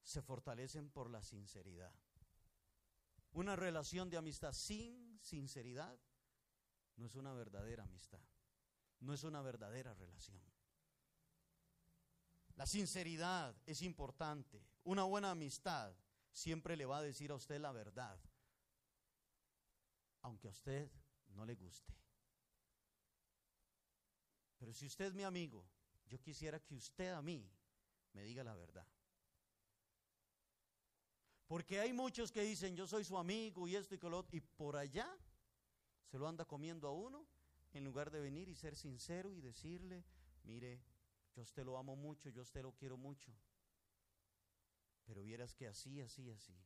se fortalecen por la sinceridad. Una relación de amistad sin sinceridad no es una verdadera amistad, no es una verdadera relación. La sinceridad es importante. Una buena amistad siempre le va a decir a usted la verdad, aunque a usted no le guste. Pero si usted es mi amigo, yo quisiera que usted a mí me diga la verdad. Porque hay muchos que dicen, yo soy su amigo y esto y que lo otro, y por allá se lo anda comiendo a uno, en lugar de venir y ser sincero y decirle, mire, yo a usted lo amo mucho, yo a usted lo quiero mucho, pero vieras que así, así, así.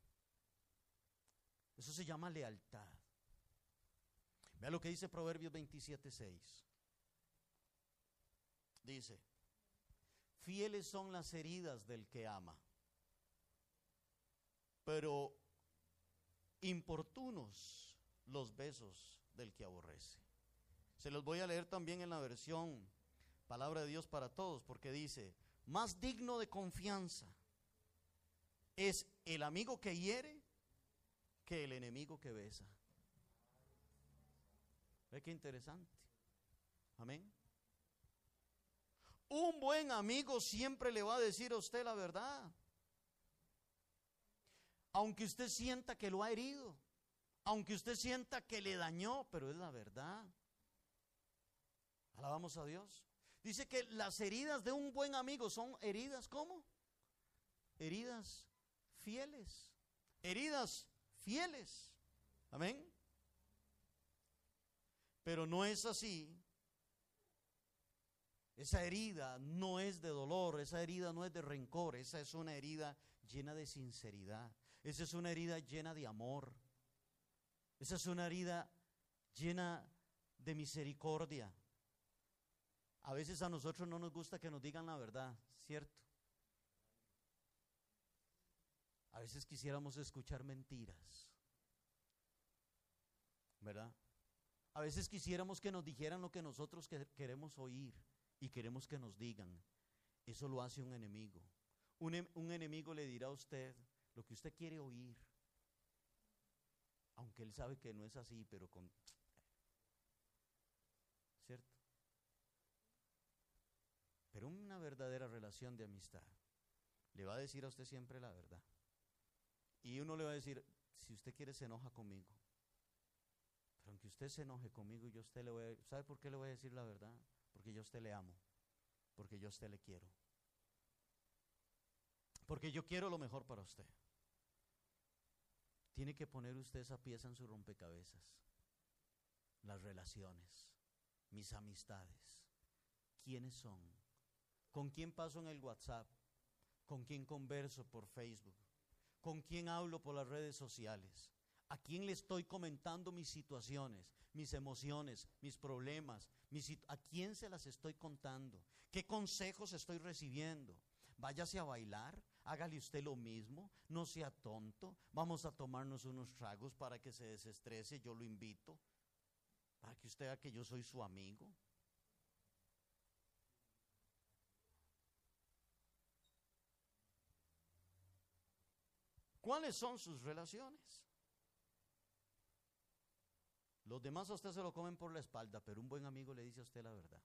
Eso se llama lealtad. Vea lo que dice Proverbios 27, 6. Dice, fieles son las heridas del que ama pero importunos los besos del que aborrece. Se los voy a leer también en la versión Palabra de Dios para todos, porque dice, más digno de confianza es el amigo que hiere que el enemigo que besa. ¿Ve qué interesante? Amén. Un buen amigo siempre le va a decir a usted la verdad aunque usted sienta que lo ha herido, aunque usted sienta que le dañó, pero es la verdad. Alabamos a Dios. Dice que las heridas de un buen amigo son heridas, ¿cómo? Heridas fieles. Heridas fieles. Amén. Pero no es así. Esa herida no es de dolor, esa herida no es de rencor, esa es una herida llena de sinceridad. Esa es una herida llena de amor. Esa es una herida llena de misericordia. A veces a nosotros no nos gusta que nos digan la verdad, ¿cierto? A veces quisiéramos escuchar mentiras. ¿verdad? A veces quisiéramos que nos dijeran lo que nosotros queremos oír y queremos que nos digan. Eso lo hace un enemigo. Un, un, enemigo le dirá a usted lo que usted quiere oír. Aunque él sabe que no es así, pero con... ¿Cierto? Pero una verdadera relación de amistad le va a decir a usted siempre la verdad. Y uno le va a decir, si usted quiere se enoja conmigo. Pero aunque usted se enoje conmigo, yo usted le voy a, ¿sabe por qué le voy a decir la verdad? Porque yo a usted le amo, porque yo a usted le quiero. Porque yo quiero lo mejor para usted. Tiene que poner usted esa pieza en su rompecabezas. Las relaciones, mis amistades, quiénes son, con quién paso en el WhatsApp, con quién converso por Facebook, con quién hablo por las redes sociales, a quién le estoy comentando mis situaciones, mis emociones, mis problemas, a quién se las estoy contando, qué consejos estoy recibiendo. Váyase a bailar, hágale usted lo mismo, no sea tonto, vamos a tomarnos unos tragos para que se desestrese, yo lo invito, para que usted vea que yo soy su amigo. ¿Cuáles son sus relaciones? Los demás a usted se lo comen por la espalda, pero un buen amigo le dice a usted la verdad.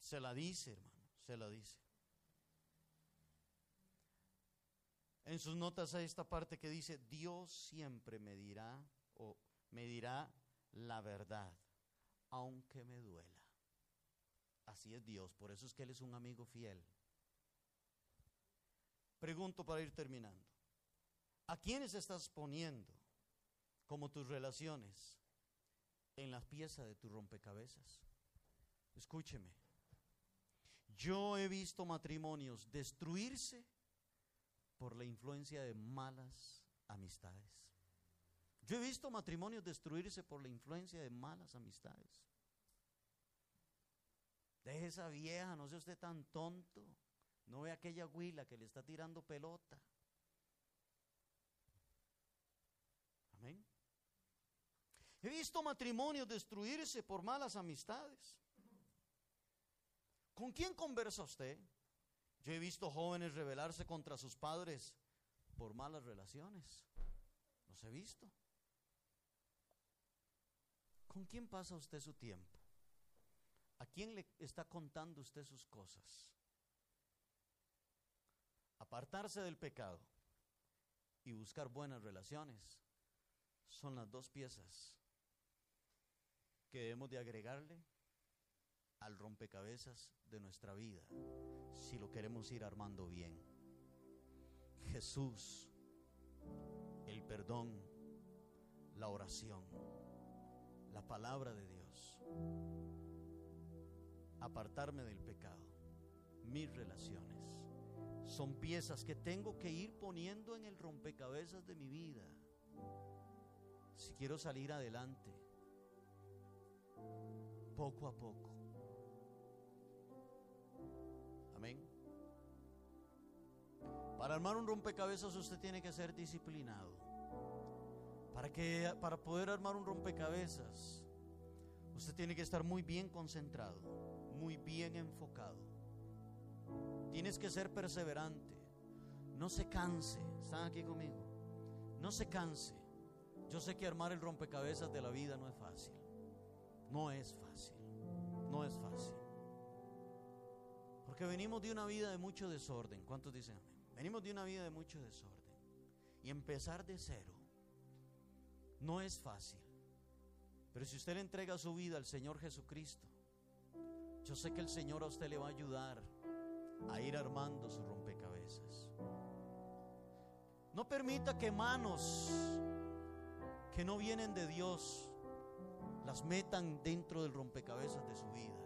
Se la dice, hermano, se la dice. En sus notas hay esta parte que dice, Dios siempre me dirá o me dirá la verdad, aunque me duela. Así es Dios, por eso es que Él es un amigo fiel. Pregunto para ir terminando. ¿A quiénes estás poniendo como tus relaciones en las piezas de tu rompecabezas? Escúcheme. Yo he visto matrimonios destruirse por la influencia de malas amistades. Yo he visto matrimonios destruirse por la influencia de malas amistades. Deje esa vieja, no sea usted tan tonto. No ve aquella huila que le está tirando pelota. Amén. He visto matrimonios destruirse por malas amistades. ¿Con quién conversa usted? Yo he visto jóvenes rebelarse contra sus padres por malas relaciones. Los he visto. ¿Con quién pasa usted su tiempo? ¿A quién le está contando usted sus cosas? Apartarse del pecado y buscar buenas relaciones son las dos piezas que debemos de agregarle al rompecabezas de nuestra vida si lo queremos ir armando bien. Jesús, el perdón, la oración, la palabra de Dios, apartarme del pecado, mis relaciones, son piezas que tengo que ir poniendo en el rompecabezas de mi vida si quiero salir adelante, poco a poco. Amén. Para armar un rompecabezas usted tiene que ser disciplinado. Para que para poder armar un rompecabezas usted tiene que estar muy bien concentrado, muy bien enfocado. Tienes que ser perseverante. No se canse. ¿Están aquí conmigo? No se canse. Yo sé que armar el rompecabezas de la vida no es fácil. No es fácil. No es fácil. Porque venimos de una vida de mucho desorden. ¿Cuántos dicen amén? Venimos de una vida de mucho desorden. Y empezar de cero no es fácil. Pero si usted le entrega su vida al Señor Jesucristo, yo sé que el Señor a usted le va a ayudar a ir armando su rompecabezas. No permita que manos que no vienen de Dios las metan dentro del rompecabezas de su vida.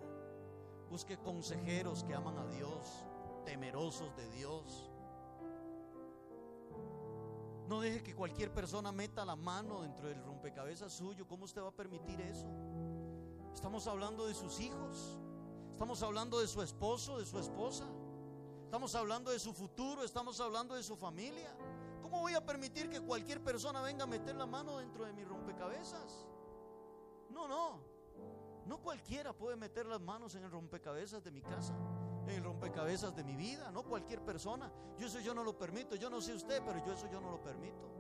Busque consejeros que aman a Dios, temerosos de Dios. No deje que cualquier persona meta la mano dentro del rompecabezas suyo. ¿Cómo usted va a permitir eso? Estamos hablando de sus hijos. Estamos hablando de su esposo, de su esposa. Estamos hablando de su futuro. Estamos hablando de su familia ¿Cómo voy a permitir que cualquier persona venga a meter la mano dentro de mi rompecabezas? No, no. No cualquiera puede meter las manos en el rompecabezas de mi casa, en el rompecabezas de mi vida, no cualquier persona. Yo eso yo no lo permito. Yo no sé usted, pero yo eso yo no lo permito.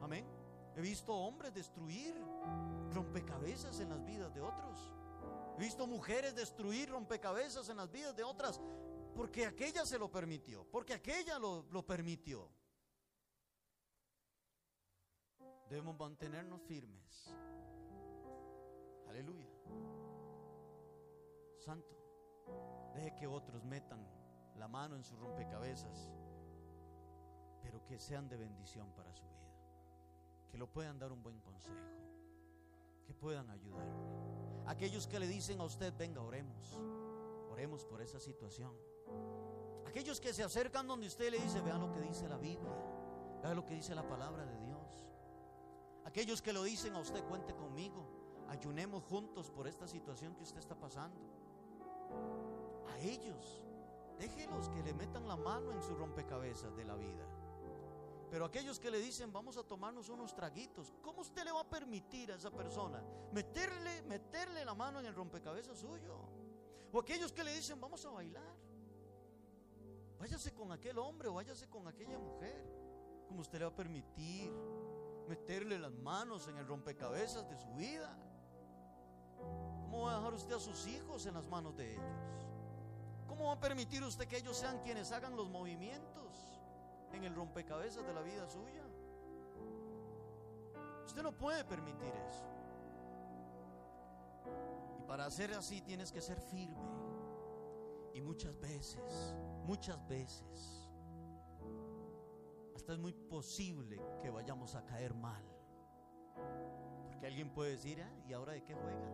Amén. He visto hombres destruir rompecabezas en las vidas de otros. He visto mujeres destruir rompecabezas en las vidas de otras porque aquella se lo permitió, porque aquella lo, lo permitió. Debemos mantenernos firmes. Aleluya. Santo, deje que otros metan la mano en sus rompecabezas, pero que sean de bendición para su vida. Que lo puedan dar un buen consejo, que puedan ayudarle. Aquellos que le dicen a usted, venga, oremos, oremos por esa situación. Aquellos que se acercan donde usted le dice, vea lo que dice la Biblia, vea lo que dice la palabra de Dios. Aquellos que lo dicen a usted, cuente conmigo, ayunemos juntos por esta situación que usted está pasando. A ellos, déjelos que le metan la mano en su rompecabezas de la vida. Pero aquellos que le dicen, vamos a tomarnos unos traguitos, ¿cómo usted le va a permitir a esa persona meterle, meterle la mano en el rompecabezas suyo? O aquellos que le dicen, vamos a bailar. Váyase con aquel hombre o váyase con aquella mujer. ¿Cómo usted le va a permitir meterle las manos en el rompecabezas de su vida? ¿Cómo va a dejar usted a sus hijos en las manos de ellos? ¿Cómo va a permitir usted que ellos sean quienes hagan los movimientos en el rompecabezas de la vida suya? Usted no puede permitir eso. Y para hacer así tienes que ser firme. Y muchas veces, muchas veces, hasta es muy posible que vayamos a caer mal. Porque alguien puede decir, ah, ¿y ahora de qué juega?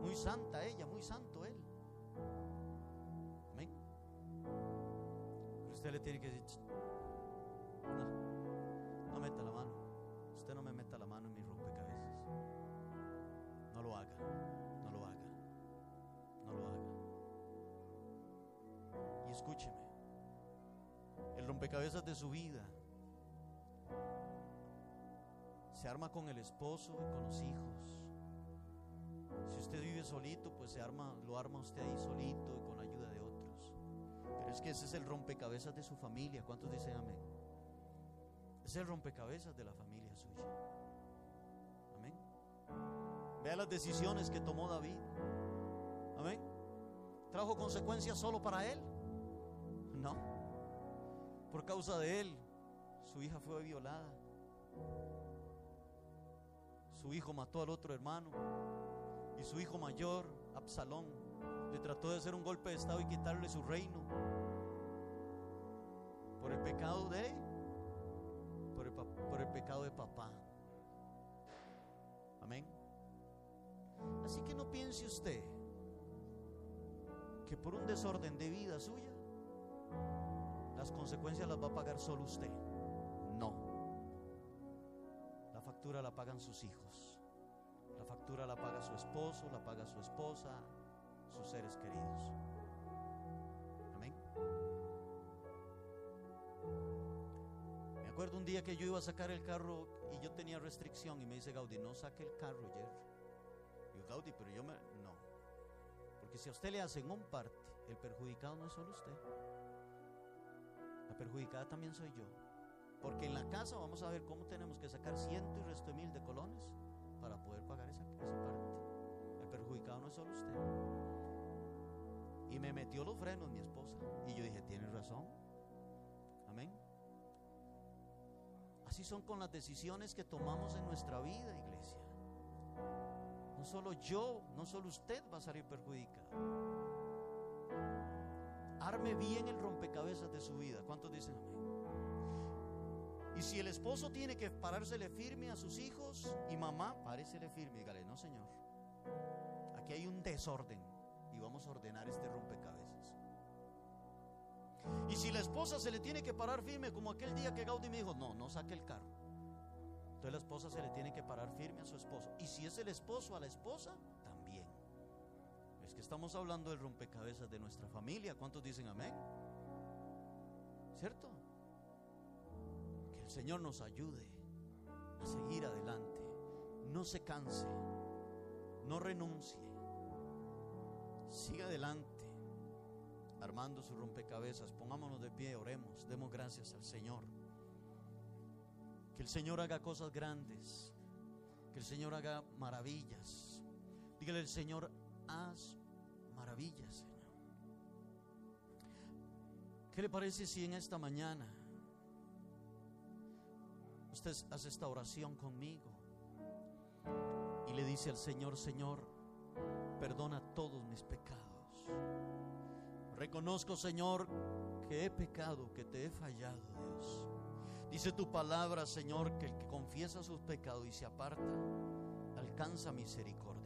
Muy santa ella, muy santo él. Amén. Pero usted le tiene que decir, no, no meta la mano. Usted no me meta la mano en mi rompecabezas. No lo haga, escúcheme, el rompecabezas de su vida se arma con el esposo y con los hijos. Si usted vive solito, pues se arma, lo arma usted ahí solito y con la ayuda de otros. Pero es que ese es el rompecabezas de su familia. ¿Cuántos dicen amén? Es el rompecabezas de la familia suya. Amén. Vea las decisiones que tomó David. Amén. ¿Trajo consecuencias solo para él? Por causa de él, su hija fue violada. Su hijo mató al otro hermano. Y su hijo mayor, Absalón, le trató de hacer un golpe de estado y quitarle su reino. Por el pecado de por el, por el pecado de papá. Amén. Así que no piense usted que por un desorden de vida suya, las consecuencias las va a pagar solo usted. No. La factura la pagan sus hijos. La factura la paga su esposo, la paga su esposa, sus seres queridos. Amén. Me acuerdo un día que yo iba a sacar el carro y yo tenía restricción y me dice Gaudí, no saque el carro, Jerry. Yo, Gaudí, pero yo me... No. Porque si a usted le hacen un parte, el perjudicado no es solo usted. Perjudicada también soy yo. Porque en la casa vamos a ver cómo tenemos que sacar ciento y resto de mil de colones para poder pagar esa, esa parte. El perjudicado no es solo usted. Y me metió los frenos mi esposa. Y yo dije, tienes razón. Amén. Así son con las decisiones que tomamos en nuestra vida, iglesia. No solo yo, no solo usted va a salir perjudicado. Arme bien el rompecabezas de su vida. ¿Cuántos dicen amén? Y si el esposo tiene que parársele firme a sus hijos y mamá, páresele firme. Dígale, no, señor. Aquí hay un desorden y vamos a ordenar este rompecabezas. Y si la esposa se le tiene que parar firme, como aquel día que Gaudí me dijo, no, no saque el carro. Entonces la esposa se le tiene que parar firme a su esposo. Y si es el esposo a la esposa. Que estamos hablando del rompecabezas de nuestra familia. ¿Cuántos dicen amén? ¿Cierto? Que el Señor nos ayude a seguir adelante. No se canse, no renuncie. Siga adelante, armando su rompecabezas. Pongámonos de pie, oremos, demos gracias al Señor. Que el Señor haga cosas grandes, que el Señor haga maravillas. Dígale al Señor, haz maravillas, Señor. ¿Qué le parece si en esta mañana usted hace esta oración conmigo y le dice al Señor, Señor, perdona todos mis pecados. Reconozco, Señor, que he pecado, que te he fallado, Dios. Dice tu palabra, Señor, que el que confiesa sus pecados y se aparta, alcanza misericordia.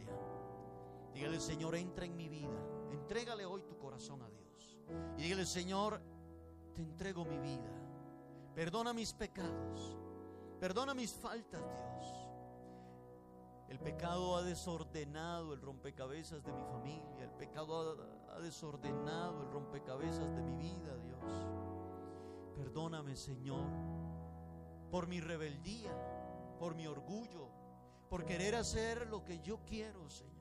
Dígale, Señor, entra en mi vida. Entrégale hoy tu corazón a Dios. Y dígale, Señor, te entrego mi vida. Perdona mis pecados. Perdona mis faltas, Dios. El pecado ha desordenado el rompecabezas de mi familia. El pecado ha, desordenado el rompecabezas de mi vida, Dios. Perdóname, Señor, por mi rebeldía, por mi orgullo, por querer hacer lo que yo quiero, Señor.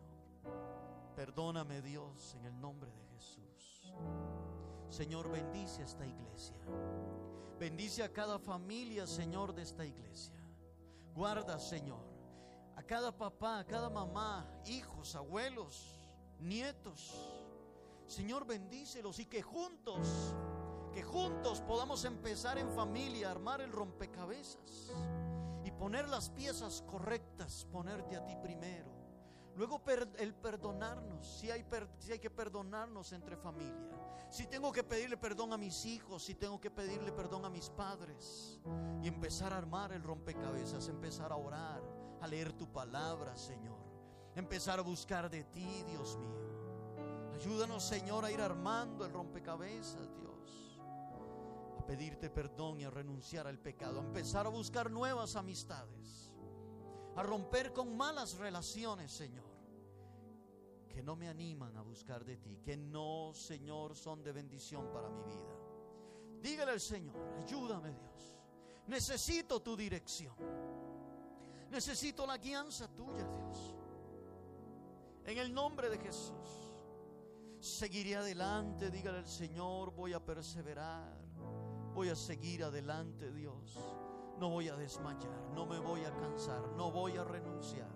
Perdóname, Dios, en el nombre de Jesús. Señor, bendice a esta iglesia. Bendice a cada familia, Señor, de esta iglesia. Guarda, Señor, a cada papá, a cada mamá, hijos, abuelos, nietos. Señor, bendícelos y que juntos, que juntos podamos empezar en familia a armar el rompecabezas y poner las piezas correctas, ponerte a ti primero. Luego el perdonarnos, si hay, si hay que perdonarnos entre familia. Si tengo que pedirle perdón a mis hijos, si tengo que pedirle perdón a mis padres. Y empezar a armar el rompecabezas, empezar a orar, a leer tu palabra, Señor. Empezar a buscar de ti, Dios mío. Ayúdanos, Señor, a ir armando el rompecabezas, Dios. A pedirte perdón y a renunciar al pecado. A empezar a buscar nuevas amistades. A romper con malas relaciones, Señor. Que no me animan a buscar de ti. Que no, Señor, son de bendición para mi vida. Dígale al Señor, ayúdame, Dios. Necesito tu dirección. Necesito la guianza tuya, Dios. En el nombre de Jesús. Seguiré adelante, dígale al Señor, voy a perseverar. Voy a seguir adelante, Dios. No voy a desmayar, no me voy a cansar, no voy a renunciar.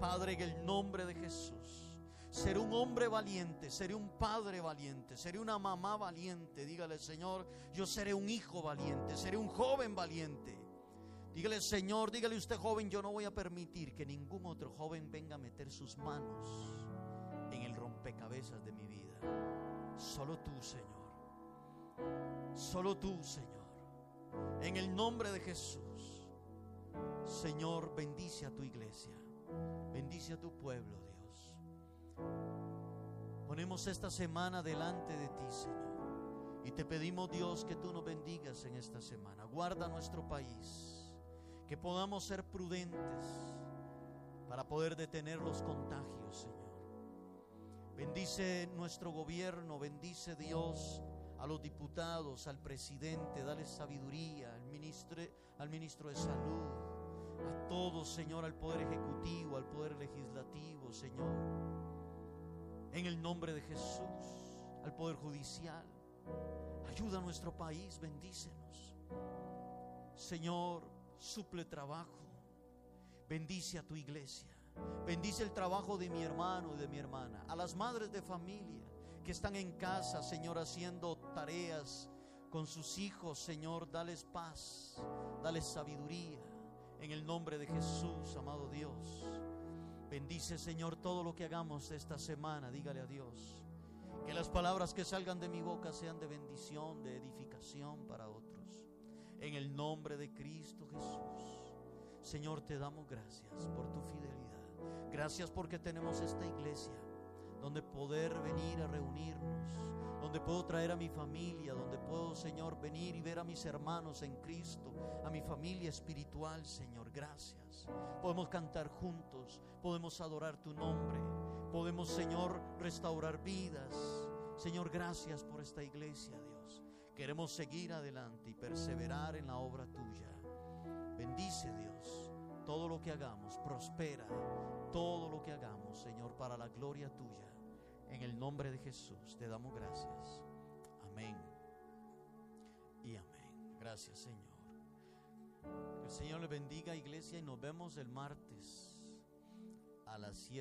Padre, en el nombre de Jesús. Seré un hombre valiente, seré un padre valiente, seré una mamá valiente. Dígale, Señor, yo seré un hijo valiente, seré un joven valiente. Dígale, Señor, dígale usted joven, yo no voy a permitir que ningún otro joven venga a meter sus manos en el rompecabezas de mi vida. Solo tú, Señor. Solo tú, Señor. En el nombre de Jesús. Señor, bendice a tu iglesia. Bendice a tu pueblo, Dios. Ponemos esta semana delante de ti, Señor. Y te pedimos, Dios, que tú nos bendigas en esta semana. Guarda nuestro país que podamos ser prudentes para poder detener los contagios, Señor. Bendice nuestro gobierno, bendice Dios a los diputados, al presidente, dale sabiduría, al ministro, al ministro de salud, a todos, Señor, al poder ejecutivo, al poder legislativo, Señor. En el nombre de Jesús, al poder judicial. Ayuda a nuestro país, bendícenos. Señor, suple trabajo. Bendice a tu iglesia. Bendice el trabajo de mi hermano y de mi hermana. A las madres de familia que están en casa, Señor, haciendo tareas con sus hijos, Señor, dales paz, dales sabiduría. En el nombre de Jesús, amado Dios. Bendice, Señor, todo lo que hagamos esta semana. Dígale a Dios. Que las palabras que salgan de mi boca sean de bendición, de edificación para otros en el nombre de Cristo Jesús. Señor, te damos gracias por tu fidelidad. Gracias porque tenemos esta iglesia donde poder venir a reunirnos, donde puedo traer a mi familia, donde puedo, Señor, venir y ver a mis hermanos en Cristo, a mi familia espiritual, Señor, gracias. Podemos cantar juntos, podemos adorar tu nombre, podemos, Señor, restaurar vidas. Señor, gracias por esta iglesia, Dios Queremos seguir adelante y perseverar en la obra tuya. Bendice Dios todo lo que hagamos, prospera todo lo que hagamos, Señor, para la gloria tuya. En el nombre de Jesús te damos gracias. Amén. Y amén. Gracias, Señor. El Señor le bendiga, iglesia, y nos vemos el martes a las 7.